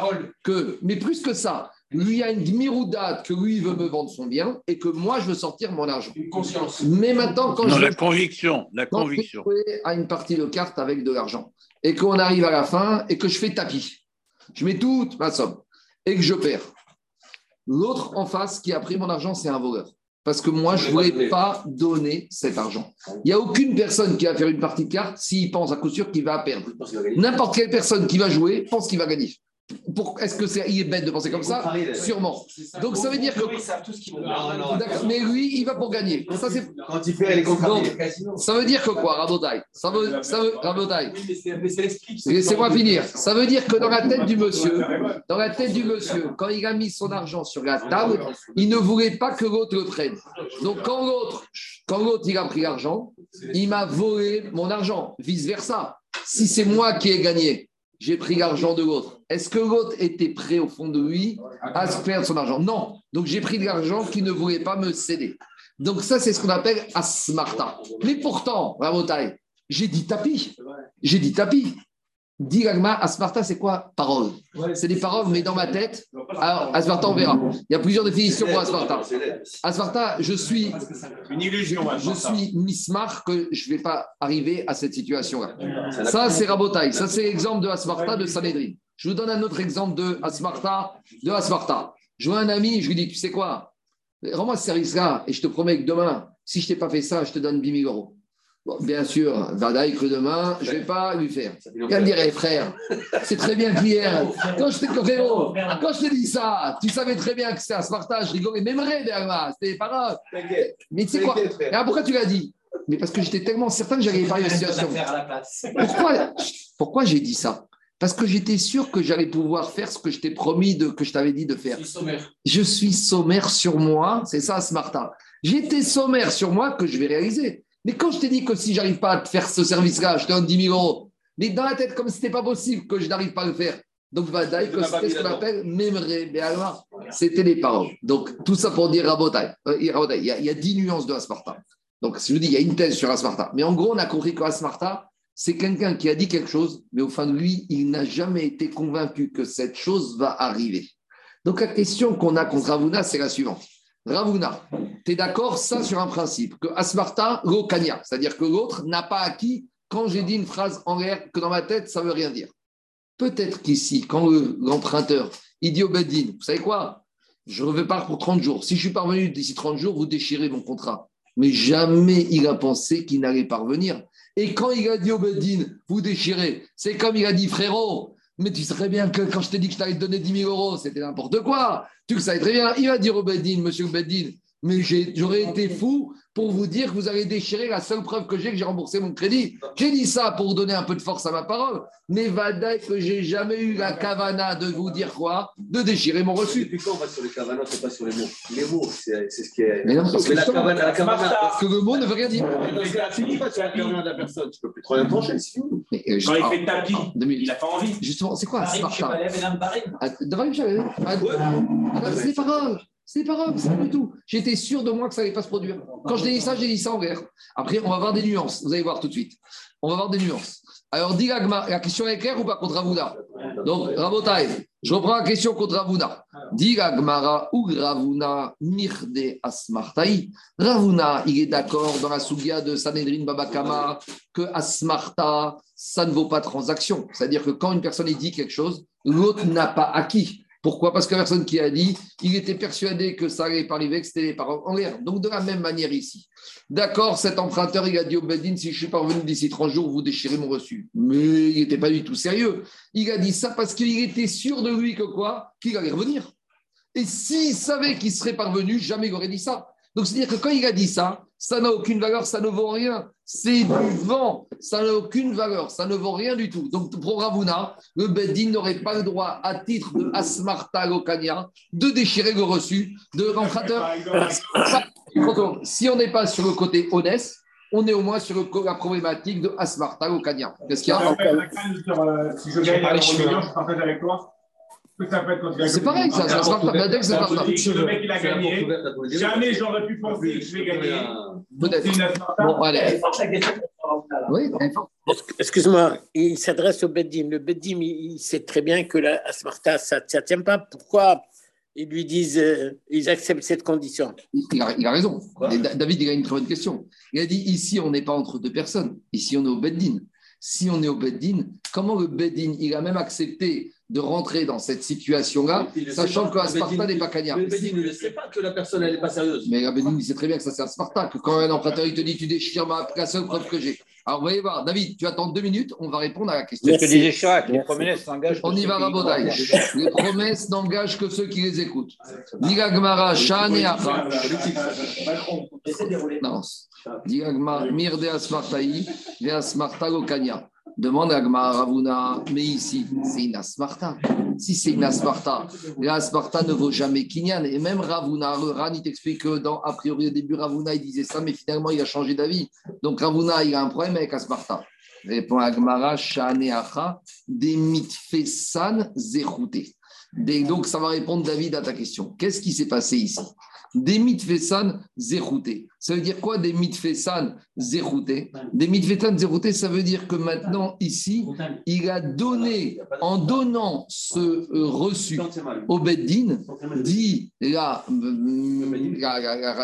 Que, mais plus que ça, lui il a une date que lui veut me vendre son bien et que moi je veux sortir mon argent. Une conscience. Mais maintenant, quand non, je. la conviction. La conviction. à une partie de carte avec de l'argent et qu'on arrive à la fin et que je fais tapis, je mets toute ma somme et que je perds. L'autre en face qui a pris mon argent, c'est un voleur. Parce que moi, je ne voulais pas donner cet argent. Il n'y a aucune personne qui va faire une partie de carte s'il pense à coup sûr qu'il va perdre. N'importe quelle personne qui va jouer pense qu'il va gagner. Est-ce que c'est il est bête de penser comme ça? Sûrement. Donc ça veut dire que. Mais lui, il va pour gagner. Ça, Quand il fait les Ça veut dire que quoi, Rabotai Ça veut, ça veut, Laissez-moi finir. Ça veut dire que dans la tête du monsieur, dans la tête du monsieur, quand il a mis son argent sur la table, il ne voulait pas que l'autre le prenne. Donc quand l'autre, quand l'autre il a pris l'argent, il m'a volé mon argent. Vice versa. Si c'est moi qui ai gagné, j'ai pris l'argent de l'autre. Est-ce que l'autre était prêt au fond de lui à se perdre son argent? Non. Donc j'ai pris de l'argent qui ne voulait pas me céder. Donc ça, c'est ce qu'on appelle asmarta. Mais pourtant, Rabotai, j'ai dit tapis. J'ai dit tapis. Dit l'agma, asmarta, c'est quoi Parole. C'est des paroles, mais dans ma tête. Alors, asmarta, on verra. Il y a plusieurs définitions pour asmarta. Asmarta, je suis, Une illusion. je suis mismar que je ne vais pas arriver à cette situation-là. Ça, c'est Rabotai. Ça, c'est l'exemple de Asmarta de Sanhedrin. Je vous donne un autre exemple de Asmarta. De Asmarta. Je vois un ami, je lui dis, tu sais quoi? Rends-moi ce service-là et je te promets que demain, si je t'ai pas fait ça, je te donne 10 000 euros. Bon, bien sûr, Vadaï, que demain, je ne vais pas lui faire. Il me frère, c'est très bien qu'hier, quand je quand je t'ai dit ça, tu savais très bien que c'était Asmarta, je rigolais, même moi, c'était pas grave. Mais tu sais quoi pourquoi tu l'as dit? Mais parce que j'étais tellement certain que j'allais épargner la situation. Pourquoi, pourquoi j'ai dit ça? Parce que j'étais sûr que j'allais pouvoir faire ce que je t'ai promis, de, que je t'avais dit de faire. Je suis sommaire sur moi, c'est ça, Smarta. J'étais sommaire sur moi que je vais réaliser. Mais quand je t'ai dit que si j'arrive pas à te faire ce service-là, je te donne 10 000 euros, mais dans la tête, comme ce n'était pas possible que je n'arrive pas à le faire, donc Vadaï, que c'était ce qu'on appelle Memré Béalma. C'était les paroles. Donc tout ça pour dire Rabotai. Euh, Il y, a, il y a 10 nuances de Asmarta. Donc je vous dis, il y a une thèse sur Asmarta. Mais en gros, on a compris que Asmarta, c'est quelqu'un qui a dit quelque chose, mais au fin de lui, il n'a jamais été convaincu que cette chose va arriver. Donc la question qu'on a contre Ravuna, c'est la suivante. Ravuna, tu es d'accord ça sur un principe, que Asmarta, Rokanya, c'est-à-dire que l'autre n'a pas acquis quand j'ai dit une phrase en l'air que dans ma tête, ça ne veut rien dire. Peut-être qu'ici, quand le- l'emprunteur, il dit au Bedin, vous savez quoi? Je pas pour 30 jours. Si je suis parvenu d'ici 30 jours, vous déchirez mon contrat. Mais jamais il a pensé qu'il n'allait parvenir. Et quand il a dit au Bedin, vous déchirez, c'est comme il a dit, frérot, mais tu sais bien que quand je t'ai dit que je t'allais te donner 10 000 euros, c'était n'importe quoi. Tu le savais très bien. Il va dire au monsieur Bedin, mais j'aurais été fou pour vous dire que vous allez déchirer la seule preuve que j'ai que j'ai remboursé mon crédit. J'ai dit ça pour donner un peu de force à ma parole. Mais Vadaï, que j'ai jamais eu la cavana de vous dire quoi? De déchirer mon reçu. Depuis quand on va sur les cavanas, c'est pas sur les mots? Les mots, c'est c'est ce qui est. Mais non, parce que la cavana, la cavana. Parce que le mot ne veut rien dire. Tu sur la cavana de la personne, tu peux plus trop la trancher, c'est fini. Mais, euh, Quand il fait tapis, ah, il n'a pas envie. Justement, c'est quoi Smarta devant ah, ah, C'est pas grave. C'est pas grave, c'est du tout. J'étais sûr de moi que ça allait pas se produire. Quand je t'ai dit ça, j'ai dit ça en l'air. Après, on va voir des nuances. Vous allez voir tout de suite. On va voir des nuances. Alors, dis la question est claire ou pas contre Ravuna Donc, Rabotai, je reprends la question contre Ravuna. Dis Agmara ou Ravuna mirde asmartai. Ravuna, il est d'accord dans la sougia de Sanhedrin Babakama que asmarta, ça ne vaut pas transaction. C'est-à-dire que quand une personne dit quelque chose, l'autre n'a pas acquis. Pourquoi? Parce que la personne qui a dit, il était persuadé que ça allait pas arriver, que c'était les paroles en l'air. Donc, de la même manière ici. D'accord, cet emprunteur, il a dit au Bedin, si je suis parvenu d'ici 30 jours, vous déchirez mon reçu. Mais il n'était pas du tout sérieux. Il a dit ça parce qu'il était sûr de lui que quoi? Qu'il allait revenir. Et s'il savait qu'il serait parvenu, jamais il aurait dit ça. Donc, c'est-à-dire que quand il a dit ça, ça n'a aucune valeur, ça ne vaut rien. C'est du vent, ça n'a aucune valeur, ça ne vaut rien du tout. Donc, pour Ravuna, le Bedin n'aurait pas le droit, à titre de Asmarta Lokania, de déchirer le reçu de l'emprunteur. [laughs] Si on n'est pas sur le côté honnête, on est au moins sur le- la problématique de Asmarta Lokania. Qu'est-ce qu'il y a? La euh, si je gagne million, je partage avec toi. Ça peut être C'est pareil, ça, ça sera pas. C'est. Le mec, il a gagné. Jamais j'aurais pu penser que je vais gagner. Peut-être. C'est une asmarta. Bon, allez. Oui. Excuse-moi, il s'adresse au Beddim. Le Beddim, il sait très bien que la Asmarta, ça ne tient pas. Pourquoi ils lui disent, euh, ils acceptent cette condition? Il a, il a raison. David, il a une très bonne question. Il a dit ici, on n'est pas entre deux personnes. Ici, on est au Beddin. Si on est au Beddin, comment le Beddin, il a même accepté de rentrer dans cette situation-là, sachant Beddin- n'est pas cagnard Le Bedin ne le sait pas que la personne, elle n'est pas sérieuse. Mais la il sait très bien que ça, c'est Asparta, que quand un emprunteur, il te dit, tu déchires ma, la seule preuve que j'ai. Alors, vous allez voir, David, tu attends deux minutes, on va répondre à la question. C'est ce que disait Chirac, les promesses s'engagent. On y va, Rabotai. Les promesses n'engagent que ceux qui les écoutent. Diga Gmara, Shan et dérouler. Non. Dit Agma, Mirde Asmartaï, Ve Asmarta Lokanya. Demande à Ravuna, mais ici, c'est une Asmarta. Si c'est une Asmarta, la Asmarta ne vaut jamais Kinyan. Et même Ravuna, le Ran, il t'explique que, dans, a priori, au début, Ravuna, il disait ça, mais finalement, il a changé d'avis. Donc, Ravuna, il a un problème avec Asmarta. Répond Agmara, Shaneacha, des mitfesan zérouté. Donc, ça va répondre, David, à ta question. Qu'est-ce qui s'est passé ici? Des mitfesan zérouté. Ça veut dire quoi, des mitfesan zérouté Des mitfesan zérouté, ça veut dire que maintenant, ici, il a donné, en donnant ce euh, reçu au Beddin, dit la,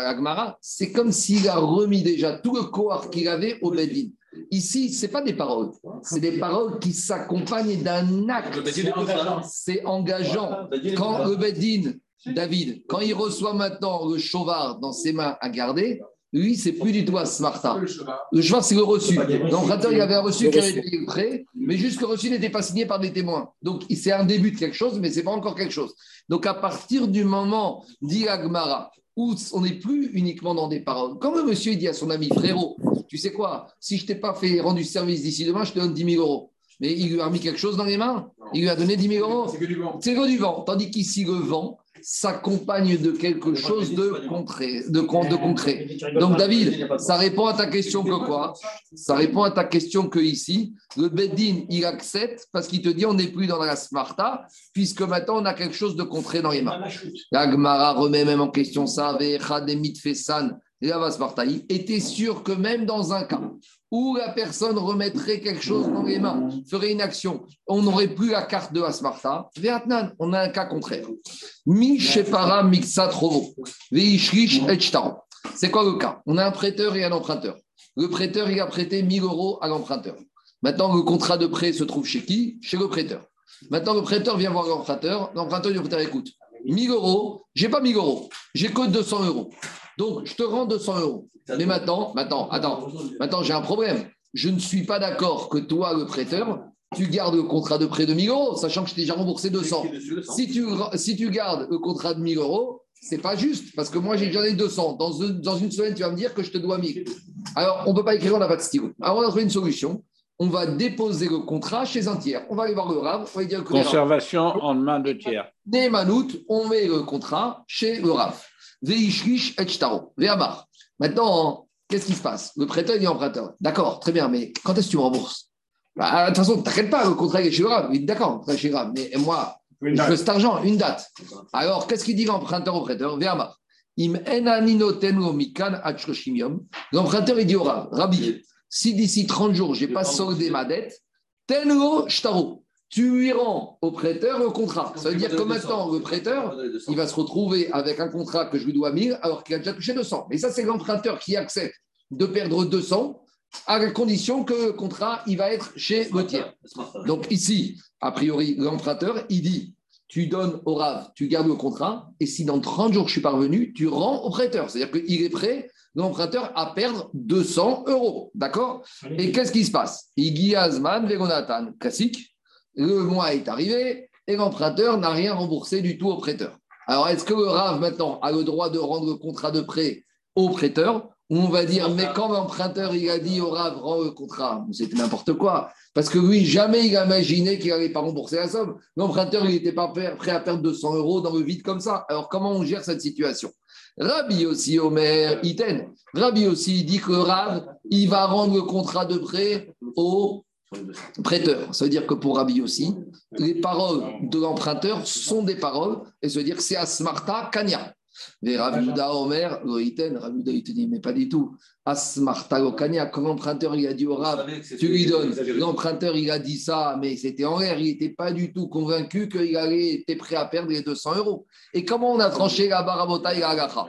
Agmara, c'est comme s'il a remis déjà tout le corps qu'il avait au Beddin. Ici, ce n'est pas des paroles, c'est des paroles qui s'accompagnent d'un acte. C'est engageant. Quand le Bedin, David, quand il reçoit maintenant le chauvard dans ses mains à garder, lui, c'est plus du tout à Smarta. Le cheval, c'est le reçu. Donc, il avait un reçu qui avait été prêt, mais juste que le reçu n'était pas signé par des témoins. Donc, c'est un début de quelque chose, mais ce n'est pas encore quelque chose. Donc, à partir du moment, dit Agmara, où on n'est plus uniquement dans des paroles. Quand le monsieur dit à son ami, frérot, tu sais quoi, si je t'ai pas fait rendu service d'ici demain, je te donne 10 000 euros. Mais il lui a mis quelque chose dans les mains? Il lui a donné 10 000 euros? C'est que du vent. C'est que du vent. Tandis qu'ici, le vent, s'accompagne de quelque chose de concret, de, concret. Donc David, ça répond à ta question que quoi? Ça répond à ta question que ici, le Beddin, il accepte parce qu'il te dit on n'est plus dans la smarta, puisque maintenant on a quelque chose de concret dans les mains. L'Agmara remet même en question ça, Fesan, il était sûr que même dans un cas où la personne remettrait quelque chose dans les mains, ferait une action, on n'aurait plus la carte de Asmarta. on a un cas contraire. Mi Shepara Mixat C'est quoi le cas? On a un prêteur et un emprunteur. Le prêteur, il a prêté 1000 euros à l'emprunteur. Maintenant, le contrat de prêt se trouve chez qui? Chez le prêteur. Maintenant, le prêteur vient voir l'emprunteur. L'emprunteur lui dit écoute, 1000 euros, j'ai pas 1000 euros, j'ai que 200 euros. Donc, je te rends 200 euros. Mais maintenant, maintenant, attends, maintenant, j'ai un problème. Je ne suis pas d'accord que toi, le prêteur, tu gardes le contrat de prêt de 1000 euros, sachant que je t'ai déjà remboursé 200. Si tu, si tu gardes le contrat de 1000 euros, c'est pas juste, parce que moi, j'ai déjà les 200. Dans, dans une semaine, tu vas me dire que je te dois 1000. Alors, on ne peut pas écrire, on n'a pas de stylo. Alors, on a trouvé une solution. On va déposer le contrat chez un tiers. On va aller voir le RAV. On va dire que Conservation en main de tiers. Des manoutes, on met le contrat chez le RAV. Maintenant, qu'est-ce qui se passe? Le prêteur dit emprunteur. D'accord, très bien, mais quand est-ce que tu me rembourses? Bah, De toute façon, t'inquiète pas, le contrat est chez Grave. D'accord, c'est chez Grave. Mais moi, je veux cet argent, une date. Alors, qu'est-ce qu'il dit l'emprunteur au prêteur? L'emprunteur, il dit au Rabbi, si d'ici 30 jours, je n'ai pas soldé ma dette, tenlo shtaro tu lui rends au prêteur le contrat. Ça veut dire que maintenant, le prêteur, il va se retrouver avec un contrat que je lui dois 1000 alors qu'il a déjà touché 200. Et ça, c'est l'emprunteur qui accepte de perdre 200 à la condition que le contrat, il va être chez le tiers. Donc ici, a priori, l'emprunteur, il dit, tu donnes au RAV, tu gardes le contrat, et si dans 30 jours je suis parvenu, tu rends au prêteur. C'est-à-dire qu'il est prêt, l'emprunteur, à perdre 200 euros. D'accord? Et qu'est-ce qui se passe? Iggy Azman, Vegonathan, classique le mois est arrivé et l'emprunteur n'a rien remboursé du tout au prêteur. Alors, est-ce que le RAV maintenant a le droit de rendre le contrat de prêt au prêteur ou on va dire, mais quand l'emprunteur il a dit au RAV, rend le contrat, c'était n'importe quoi. Parce que lui, jamais il a imaginé qu'il n'allait pas rembourser la somme. L'emprunteur, il n'était pas prêt à perdre 200 euros dans le vide comme ça. Alors, comment on gère cette situation? Rabbi aussi, Omer, Iten. Rabbi aussi, dit que le RAV, il va rendre le contrat de prêt au prêteur. Ça veut dire que pour Rabbi aussi, les paroles de l'emprunteur sont des paroles, et ça veut dire que c'est Asmarta Kanya. Mais Ravuda Omer, Loïten, Ravuda il te dit, mais pas du tout. Asmarta Kanya, comme l'emprunteur il a dit au Rav, tu lui donnes. L'emprunteur il a dit ça, mais c'était en l'air, il n'était pas du tout convaincu qu'il allait était prêt à perdre les 200 euros. Et comment on a tranché la barabota et la gacha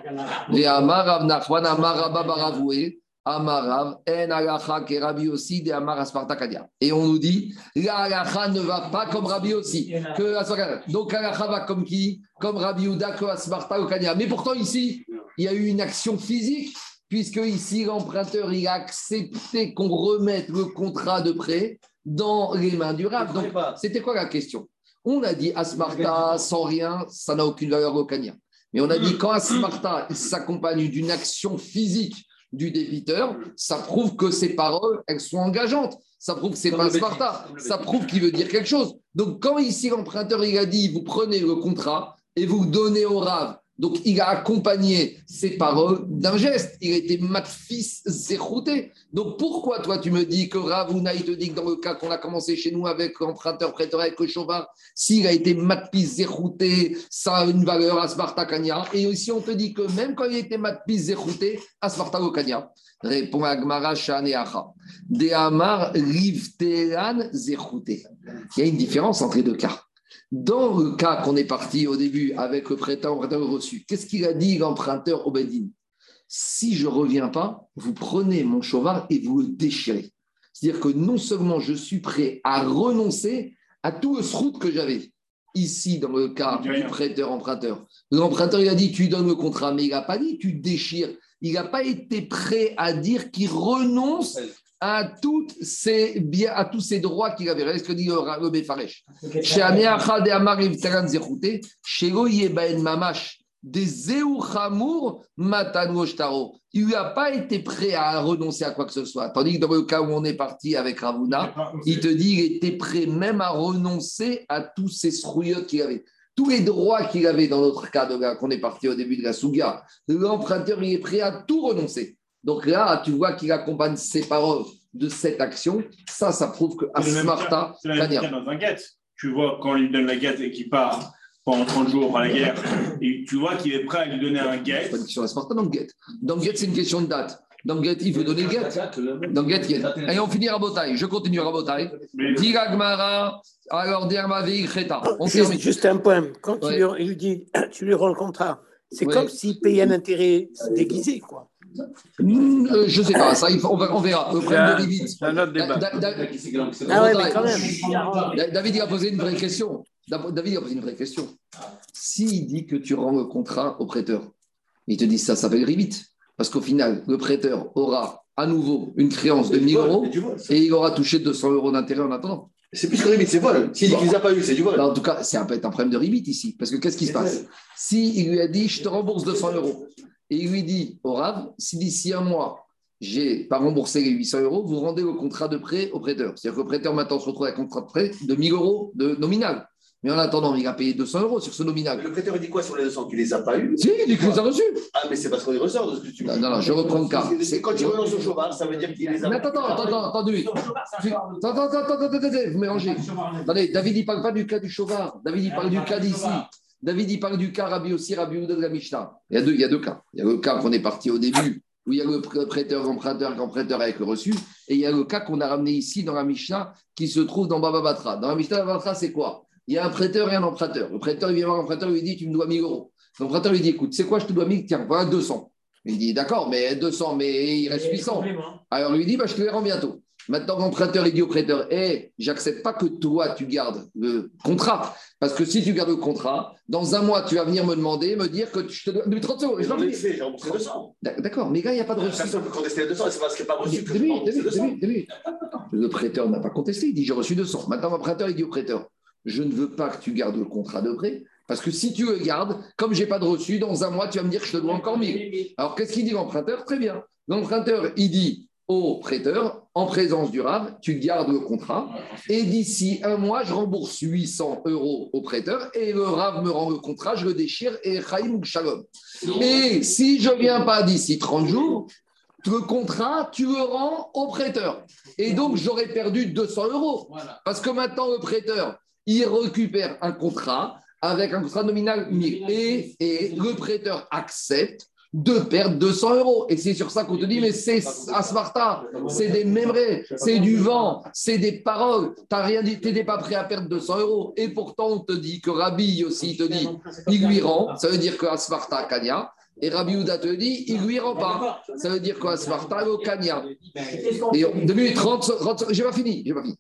Et Amar Avnachwan, Amar Ababaravoué, Amarav, En Alacha, qui Rabbi aussi, de Amar Aspartakadia. Et on nous dit, la Alacha ne va pas comme Rabbi aussi. Que Donc Alacha va comme qui? Comme Rabbi Uda, que Aspartakadia. Mais pourtant, ici, il y a eu une action physique, puisque ici, l'emprunteur, il a accepté qu'on remette le contrat de prêt dans les mains du Rav. Donc, c'était quoi la question? On a dit Asmarta sans rien, ça n'a aucune valeur au Kanya. Mais on a dit quand Asmarta s'accompagne d'une action physique du débiteur, ça prouve que ses paroles, elles sont engageantes. Ça prouve que c'est pas Sparta. Ça prouve qu'il veut dire quelque chose. Donc, quand ici l'emprunteur il a dit, vous prenez le contrat et vous donnez au RAV Donc, il a accompagné ses paroles d'un geste. Il a été matfis zérouté. Donc, pourquoi toi, tu me dis que Ravuna, il te dit que dans le cas qu'on a commencé chez nous avec l'emprunteur, prêteur, avec le chauffard, s'il a été matfis zérouté, ça a une valeur à Sparta Kanya. Et aussi, on te dit que même quand il a été matfis zérouté, à Sparta Kanya. Répond Agmara Shaneacha. De Amar Rivteran zérouté. Il y a une différence entre les deux cas. Dans le cas qu'on est parti au début avec le prêteur, l'emprunteur reçu, qu'est-ce qu'il a dit l'emprunteur au Bedin Si je ne reviens pas, vous prenez mon chauvard et vous le déchirez. C'est-à-dire que non seulement je suis prêt à renoncer à tout le route que j'avais. Ici, dans le cas du prêteur-emprunteur, l'emprunteur, il a dit tu donnes le contrat, mais il n'a pas dit tu déchires. Il n'a pas été prêt à dire qu'il renonce à, toutes ces biens, à tous ces droits qu'il avait. Regardez ce que dit le Befaresh. Mamash des Eouchamour Matanochtaro. Il n'a pas été prêt à renoncer à quoi que ce soit. Tandis que dans le cas où on est parti avec Ravuna, il te dit qu'il était prêt même à renoncer à tous ces srouillottes qu'il avait. Tous les droits qu'il avait dans notre cas qu'on est parti au début de la Souga, l'emprunteur il est prêt à tout renoncer. Donc là, tu vois qu'il accompagne ses paroles de cette action. Ça, ça prouve que Asmarta. C'est la même dans un guette. Tu vois, quand il lui donne la guette et qu'il part pendant 30 jours à la guerre, et tu vois qu'il est prêt à lui donner un guette. C'est pas une question d'Asmarta dans le guette. Dans le guette, c'est une question de date. Dans le guette, il veut donner guette. Dans le guette, il Et on finit Rabotai. Je continue Rabotai. Diragmara. Alors, Dirmavi, Kheta. On juste, juste un point. Quand tu, lui, dis, [coughs] tu lui rends le contrat, c'est comme s'il payait un intérêt déguisé, quoi. Euh, je ne sais pas, ça, on, va, on verra. Le problème de limite. C'est un autre débat. Ah ouais, mais quand même. David il a posé une vraie question. David il a posé une vraie question. S'il dit que tu rends le contrat au prêteur, il te dit ça s'appelle ribit. Parce qu'au final, le prêteur aura à nouveau une créance de 1000 euros et il aura touché 200 euros d'intérêt en attendant. C'est plus que ribit, c'est vol. S'il dit qu'il ne les a pas eu, c'est du vol. en tout cas, c'est un, un problème de ribit ici. Parce que qu'est-ce qui se passe S'il lui a dit je te rembourse 200 euros et il lui dit au Rav, si d'ici un mois, j'ai pas remboursé les 800 euros, vous rendez le contrat de prêt au prêteur. C'est-à-dire que le prêteur maintenant se retrouve avec un contrat de prêt de 1000 euros de nominal. Mais en attendant, il a payé 200 euros sur ce nominal. Le prêteur, il dit quoi sur les 200 Tu les as pas eu Si, il dit qu'il les a reçus. Ah, mais c'est parce qu'on les ressort de ce que tu Non, non, non je reprends le cas. C'est quand il renonce au chômage, ça veut dire qu'il les a Mais attends, attends, attends, attends, attends, attends, attends, vous mélangez. Attendez, David, il ne parle pas du cas du chauvard. David, il parle du cas d'ici. David, il parle du cas Rabbi aussi, Rabbi Ouda de la Mishnah. Il y, a deux, il y a deux cas. Il y a le cas qu'on est parti au début, où il y a le prêteur, emprunteur, emprunteur avec le reçu. Et il y a le cas qu'on a ramené ici dans la Mishnah, qui se trouve dans Baba Batra. Dans la Mishnah, Baba Batra, c'est quoi? Il y a un prêteur et un emprunteur. Le prêteur, il vient voir l'emprunteur, il lui dit Tu me dois 1000 euros. L'emprunteur lui dit Écoute, c'est quoi, je te dois 1000 Tiens, voilà 200. Il dit D'accord, mais 200, mais il reste 800. Alors il lui dit bah, Je te les rends bientôt. Maintenant, l'emprunteur, il dit au prêteur Hé, j'accepte pas que toi, tu gardes le contrat. Parce que si tu gardes le contrat, dans un mois, tu vas venir me demander, me dire que je te dois. 30 euros. Je l'ai fait, j'ai remboursé 200. D'accord, mais gars, il n'y a pas de reçu. Personne ne peut contester les 200, c'est parce qu'il n'y a pas reçu que Le prêteur n'a pas contesté, il dit J'ai reçu 200. Maintenant, l'emprunteur, il dit au prêteur Je ne veux pas que tu gardes le contrat de prêt. Parce que si tu le gardes, comme je n'ai pas de reçu, dans un mois, tu vas me dire que je te dois encore 1000. Alors, qu'est-ce qu'il dit l'emprunteur Très bien. L'emprunteur, il dit au prêteur, en présence du RAV, tu gardes le contrat, et d'ici un mois, je rembourse 800 euros au prêteur, et le RAV me rend le contrat, je le déchire, et Chaim Shalom. Et si je ne viens pas d'ici 30 jours, le contrat, tu le rends au prêteur. Et donc, j'aurais perdu 200 euros. Parce que maintenant, le prêteur, il récupère un contrat avec un contrat nominal et, et le prêteur accepte de perdre 200 euros. Et c'est sur ça qu'on te dit, mais c'est Asmarta, c'est des mémorés, c'est du vent, c'est des paroles. Tu n'as rien pas prêt à perdre 200 euros. Et pourtant, on te dit que Rabbi aussi te dit, il lui ça veut dire que Asmarta Kanya. Et Rabbi Ouda te dit, il lui rend pas. Ça veut dire que Asmarta au Kanya. Et 30, 30 j'ai pas fini, j'ai pas fini.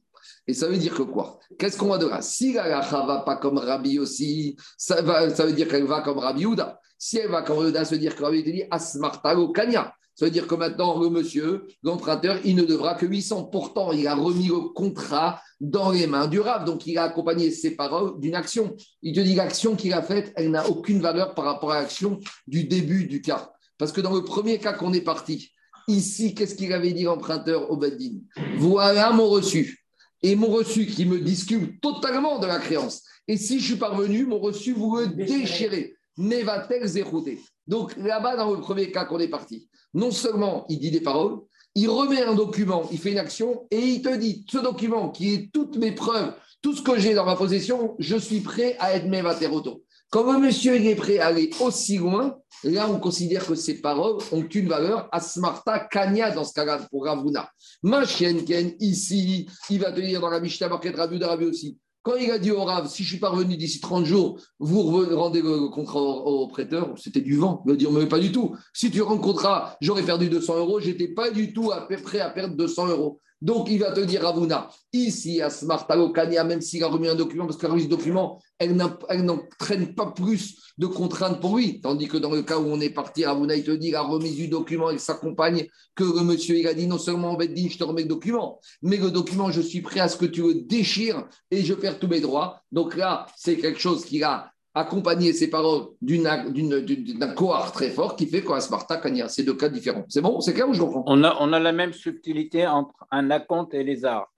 Et ça veut dire que quoi? Qu'est-ce qu'on va de là? Si la ne va pas comme Rabbi aussi, ça, va, ça veut dire qu'elle va comme Rabbi Ouda. Si elle va Yoda, ça veut dire que Rabbi dit Asmartago Kanya. Ça veut dire que maintenant, le monsieur, l'emprunteur, il ne devra que 800. Pourtant, il a remis le contrat dans les mains du Rav. Donc, il a accompagné ses paroles d'une action. Il te dit l'action qu'il a faite, elle n'a aucune valeur par rapport à l'action du début du cas. Parce que dans le premier cas qu'on est parti, ici, qu'est-ce qu'il avait dit l'emprunteur au Beddin Voilà mon reçu. Et mon reçu qui me discute totalement de la créance. Et si je suis parvenu, mon reçu, vous le déchirez. Mevatel Zerouté. Donc là-bas, dans le premier cas qu'on est parti, non seulement il dit des paroles, il remet un document, il fait une action et il te dit ce document qui est toutes mes preuves, tout ce que j'ai dans ma possession, je suis prêt à être Mevateroto. Comme un monsieur est prêt à aller aussi loin, là on considère que ces paroles ont une valeur asmarta kanya dans ce cas-là pour Ravuna. Ken, ici, il va te dire dans la Mishnah Market Rabu d'Arabie aussi. Quand il a dit au Rav, si je suis parvenu d'ici 30 jours, vous rendez le contrat au, prêteur, c'était du vent. Il va dire, mais pas du tout. Si tu rends contrat, j'aurais perdu 200 euros, j'étais pas du tout à peu près à perdre 200 euros. Donc, il va te dire, Ravuna, ici, à Smart Kania, même s'il a remis un document, parce que la remise de document, elle n'entraîne pas plus de contraintes pour lui. Tandis que dans le cas où on est parti, Ravuna, il te dit, la remise du document, il s'accompagne que monsieur, il a dit, non seulement en dit, je te remets le document, mais le document, je suis prêt à ce que tu le déchires et je perds tous mes droits. Donc là, c'est quelque chose qui a accompagner ces paroles d'un cohort très fort qui fait qu'à Sparta, Kanya, c'est deux cas différents. C'est bon? C'est clair ou je comprends on a, on a la même subtilité entre un acompte et les arts.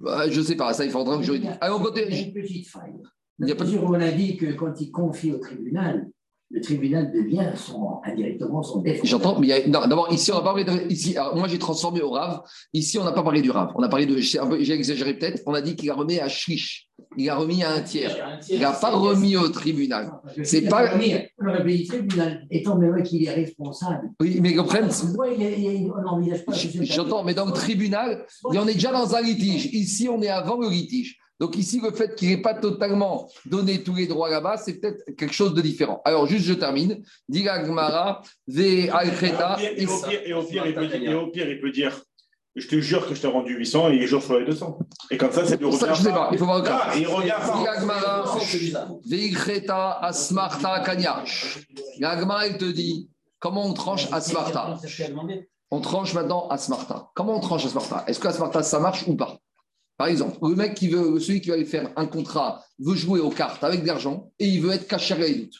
Bah, je ne sais pas, ça il faudra que je dise. Alors, côté... Il y a une petite faille. Il y a pas. On a dit que quand il confie au tribunal, le tribunal devient son, indirectement son défenseur. J'entends, mais d'abord, ici, on n'a pas parlé de. Ici, moi, j'ai transformé au Rav. Ici, on n'a pas parlé du Rav. On a parlé de. J'ai exagéré peut-être. On a dit qu'il a remis à Shlish. Il a remis à un tiers. Il n'a pas remis au tribunal. C'est pas. On aurait dit tribunal, étant donné qu'il est responsable. Oui, mais comprennent. on n'envisage pas. J'entends, mais dans le tribunal, on est déjà dans un litige. Ici, on est avant le litige. Donc ici, le fait qu'il n'ait pas totalement donné tous les droits là-bas, c'est peut-être quelque chose de différent. Alors juste, je termine. Diga Gmara, Ve Alchreta. Et au pire, il peut dire je te jure que je t'ai rendu 800 et il jure sur les 200. Et comme ça, c'est de revenir. Je sais pas, il faut voir le cas. Ah, il revient il te dit comment on tranche Asmarta? On tranche maintenant Asmarta. Comment on tranche Asmarta? Est-ce que Asmarta, ça marche ou pas? Par exemple, le mec qui veut, celui qui va aller faire un contrat, veut jouer aux cartes avec de l'argent et il veut être caché à doute.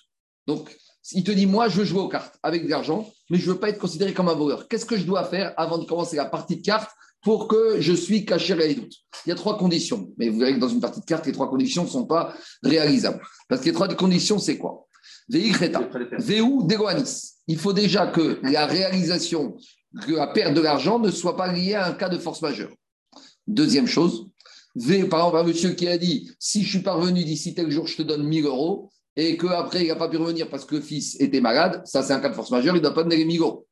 Donc, il te dit, moi, je veux jouer aux cartes avec de l'argent, mais je ne veux pas être considéré comme un voleur. Qu'est-ce que je dois faire avant de commencer la partie de cartes pour que je suis caché à doute Il y a trois conditions. Mais vous verrez que dans une partie de cartes, les trois conditions ne sont pas réalisables. Parce que les trois conditions, c'est quoi? Il faut déjà que la réalisation, que la perte de l'argent ne soit pas liée à un cas de force majeure. Deuxième chose, par exemple, un monsieur qui a dit si je suis parvenu d'ici tel jour, je te donne 1000 euros, et qu'après, il n'a pas pu revenir parce que le fils était malade, ça, c'est un cas de force majeure, il ne doit pas donner les 1000 euros.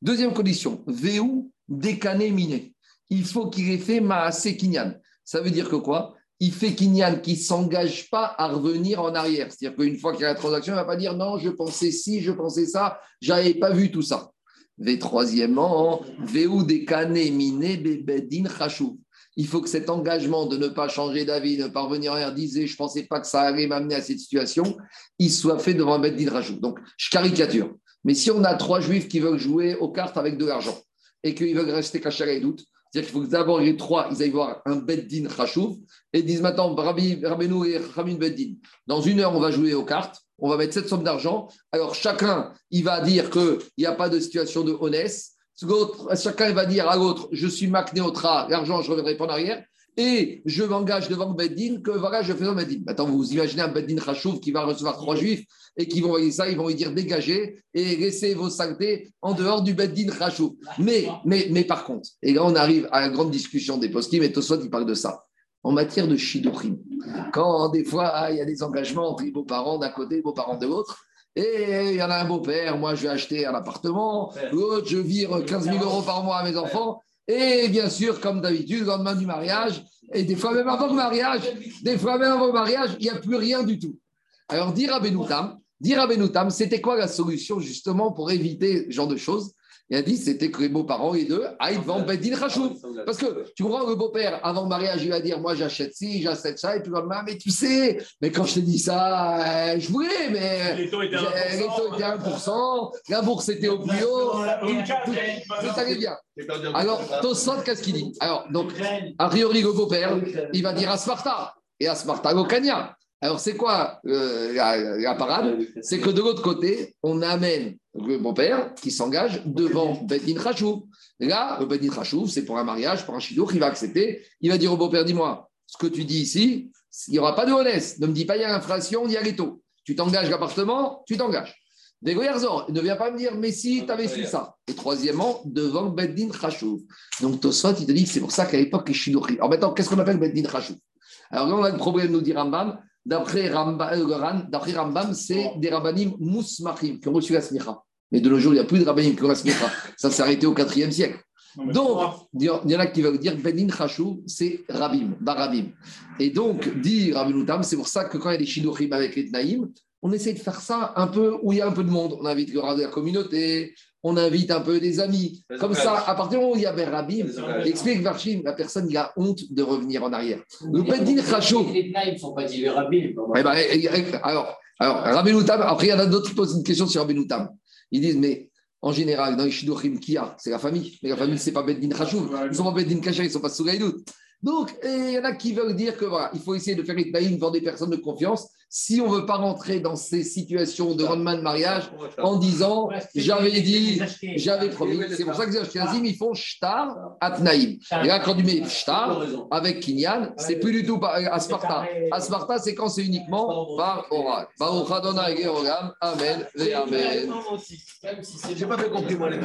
Deuxième condition, Véou décané miné. Il faut qu'il ait fait Maase Kinyan. Ça veut dire que quoi? Il fait Kinyan qui ne s'engage pas à revenir en arrière. C'est-à-dire qu'une fois qu'il y a la transaction, il ne va pas dire non, je pensais ci, je pensais ça, je n'avais pas vu tout ça. V troisièmement, Véou décané miné bebedin chachou il faut que cet engagement de ne pas changer d'avis, de ne pas revenir en disait je ne pensais pas que ça allait m'amener à cette situation, il soit fait devant un Beddin Rajout. Donc, je caricature. Mais si on a trois juifs qui veulent jouer aux cartes avec de l'argent et qu'ils veulent rester cachés à les doutes, c'est-à-dire qu'il faut que d'abord les trois, ils aillent voir un Beddin Rachouf et disent maintenant, Rabbi, Rabbeinu et Ramin Beddin, dans une heure, on va jouer aux cartes, on va mettre cette somme d'argent. Alors, chacun, il va dire qu'il n'y a pas de situation de honnête chacun va dire à l'autre Je suis Mac Neotra, l'argent, je reviendrai pas en arrière. Et je m'engage devant Beddin que voilà, je fais un Beddin. Maintenant, vous imaginez un Beddin Rachouf qui va recevoir trois juifs et qui vont voir ça, ils vont lui dire dégagez et laissez vos saletés en dehors du Beddin Rachouf. Mais, par contre, et là on arrive à la grande discussion des poskim et Tosot il parle de ça. En matière de shidouchim, quand des fois ah, il y a des engagements entre les beaux-parents d'un côté et les beaux-parents de l'autre, et il y en a un beau-père, moi je vais acheter un appartement, l'autre je vire 15 000 euros par mois à mes enfants. Et bien sûr, comme d'habitude, le lendemain du mariage, et des fois même avant le mariage, des fois même avant le mariage, il n'y a plus rien du tout. Alors, dire à Benoutam, dire à Benoutam, c'était quoi la solution justement pour éviter ce genre de choses? Il a dit c'était que les beaux-parents, les deux, aillent devant Bedin Rachouf. Parce que tu comprends, le beau-père, avant le mariage, il va dire Moi, j'achète ci, j'achète ça, et puis le lendemain, mais tu sais, mais quand je te dis ça, euh, je voulais, mais les taux étaient 1%, 1%, la bourse était au plus haut, tout allait bien. Alors, Tosot, qu'est-ce qu'il dit? Alors, donc, a priori, le beau-père, il va dire à Sparta, et à Sparta, au Kanya. Alors, c'est quoi euh, la, parade? C'est que de l'autre côté, on amène le beau-père qui s'engage devant Bedin Khashouf. Là, le Bedin Khashouf, c'est pour un mariage, pour un chidour, il va accepter. Il va dire au beau-père Dis-moi, ce que tu dis ici, il n'y aura pas de honnête. Ne me dis pas il y a inflation, il y a l'étau. Tu t'engages l'appartement, tu t'engages. Dégoyerzor, ne viens pas me dire, mais si tu avais su ça. Et troisièmement, devant Beddin Khashouv. Donc Tosfot, il te dit c'est pour ça qu'à l'époque, les Shidochi. Alors maintenant, qu'est-ce qu'on appelle Beddin Khashouv Alors là, on a le problème, nous dit Rambam. D'après Rambam, euh, Rambam c'est des rabbanim mousmachim qui ont reçu la smicha. Mais de nos jours, il n'y a plus de rabbanim qui ont la smicha. Ça s'est arrêté au IVe siècle. Non, Donc, il y en a qui veulent dire Benin Khashou, c'est Rabim, Barabim. Et donc, dit Rabbi Noutam, c'est pour ça que quand il y a des Shidochim avec les Tnaïm, on essaie de faire ça un peu où il y a un peu de monde. On invite le de la communauté, on invite un peu des amis. Les Comme ça, à partir du moment où il y a Ben Rabim, explique Varchim, la personne, il a honte de revenir en arrière. Le Les ne sont pas dit rabbins. eh ben, eh, eh, alors, alors Rabbi Noutam, après, il y en a d'autres qui posent une question sur Rabbi Noutam. Ils disent, mais en général, dans les Shidochim, qui y a? C'est la famille. Mais la famille, c'est pas Beddin Khashou. Ils sont pas Beddin Kacha, ils sont pas Sougaïdout. Donc, il y en a qui veulent dire que voilà, il faut essayer de faire les taïms devant des personnes de confiance si on ne veut pas rentrer dans ces situations de lendemain de mariage en disant j'avais dit, j'avais promis. C'est pour ça que les Ashkenazim, ils font shtar atnaïm. Et là, quand tu mets shtar avec Kinyan, c'est plus du tout par- à Sparta. À Sparta, c'est quand c'est uniquement par oral. Baruch Adonai. Amen et Amen. J'ai pas bien compris, moi, les.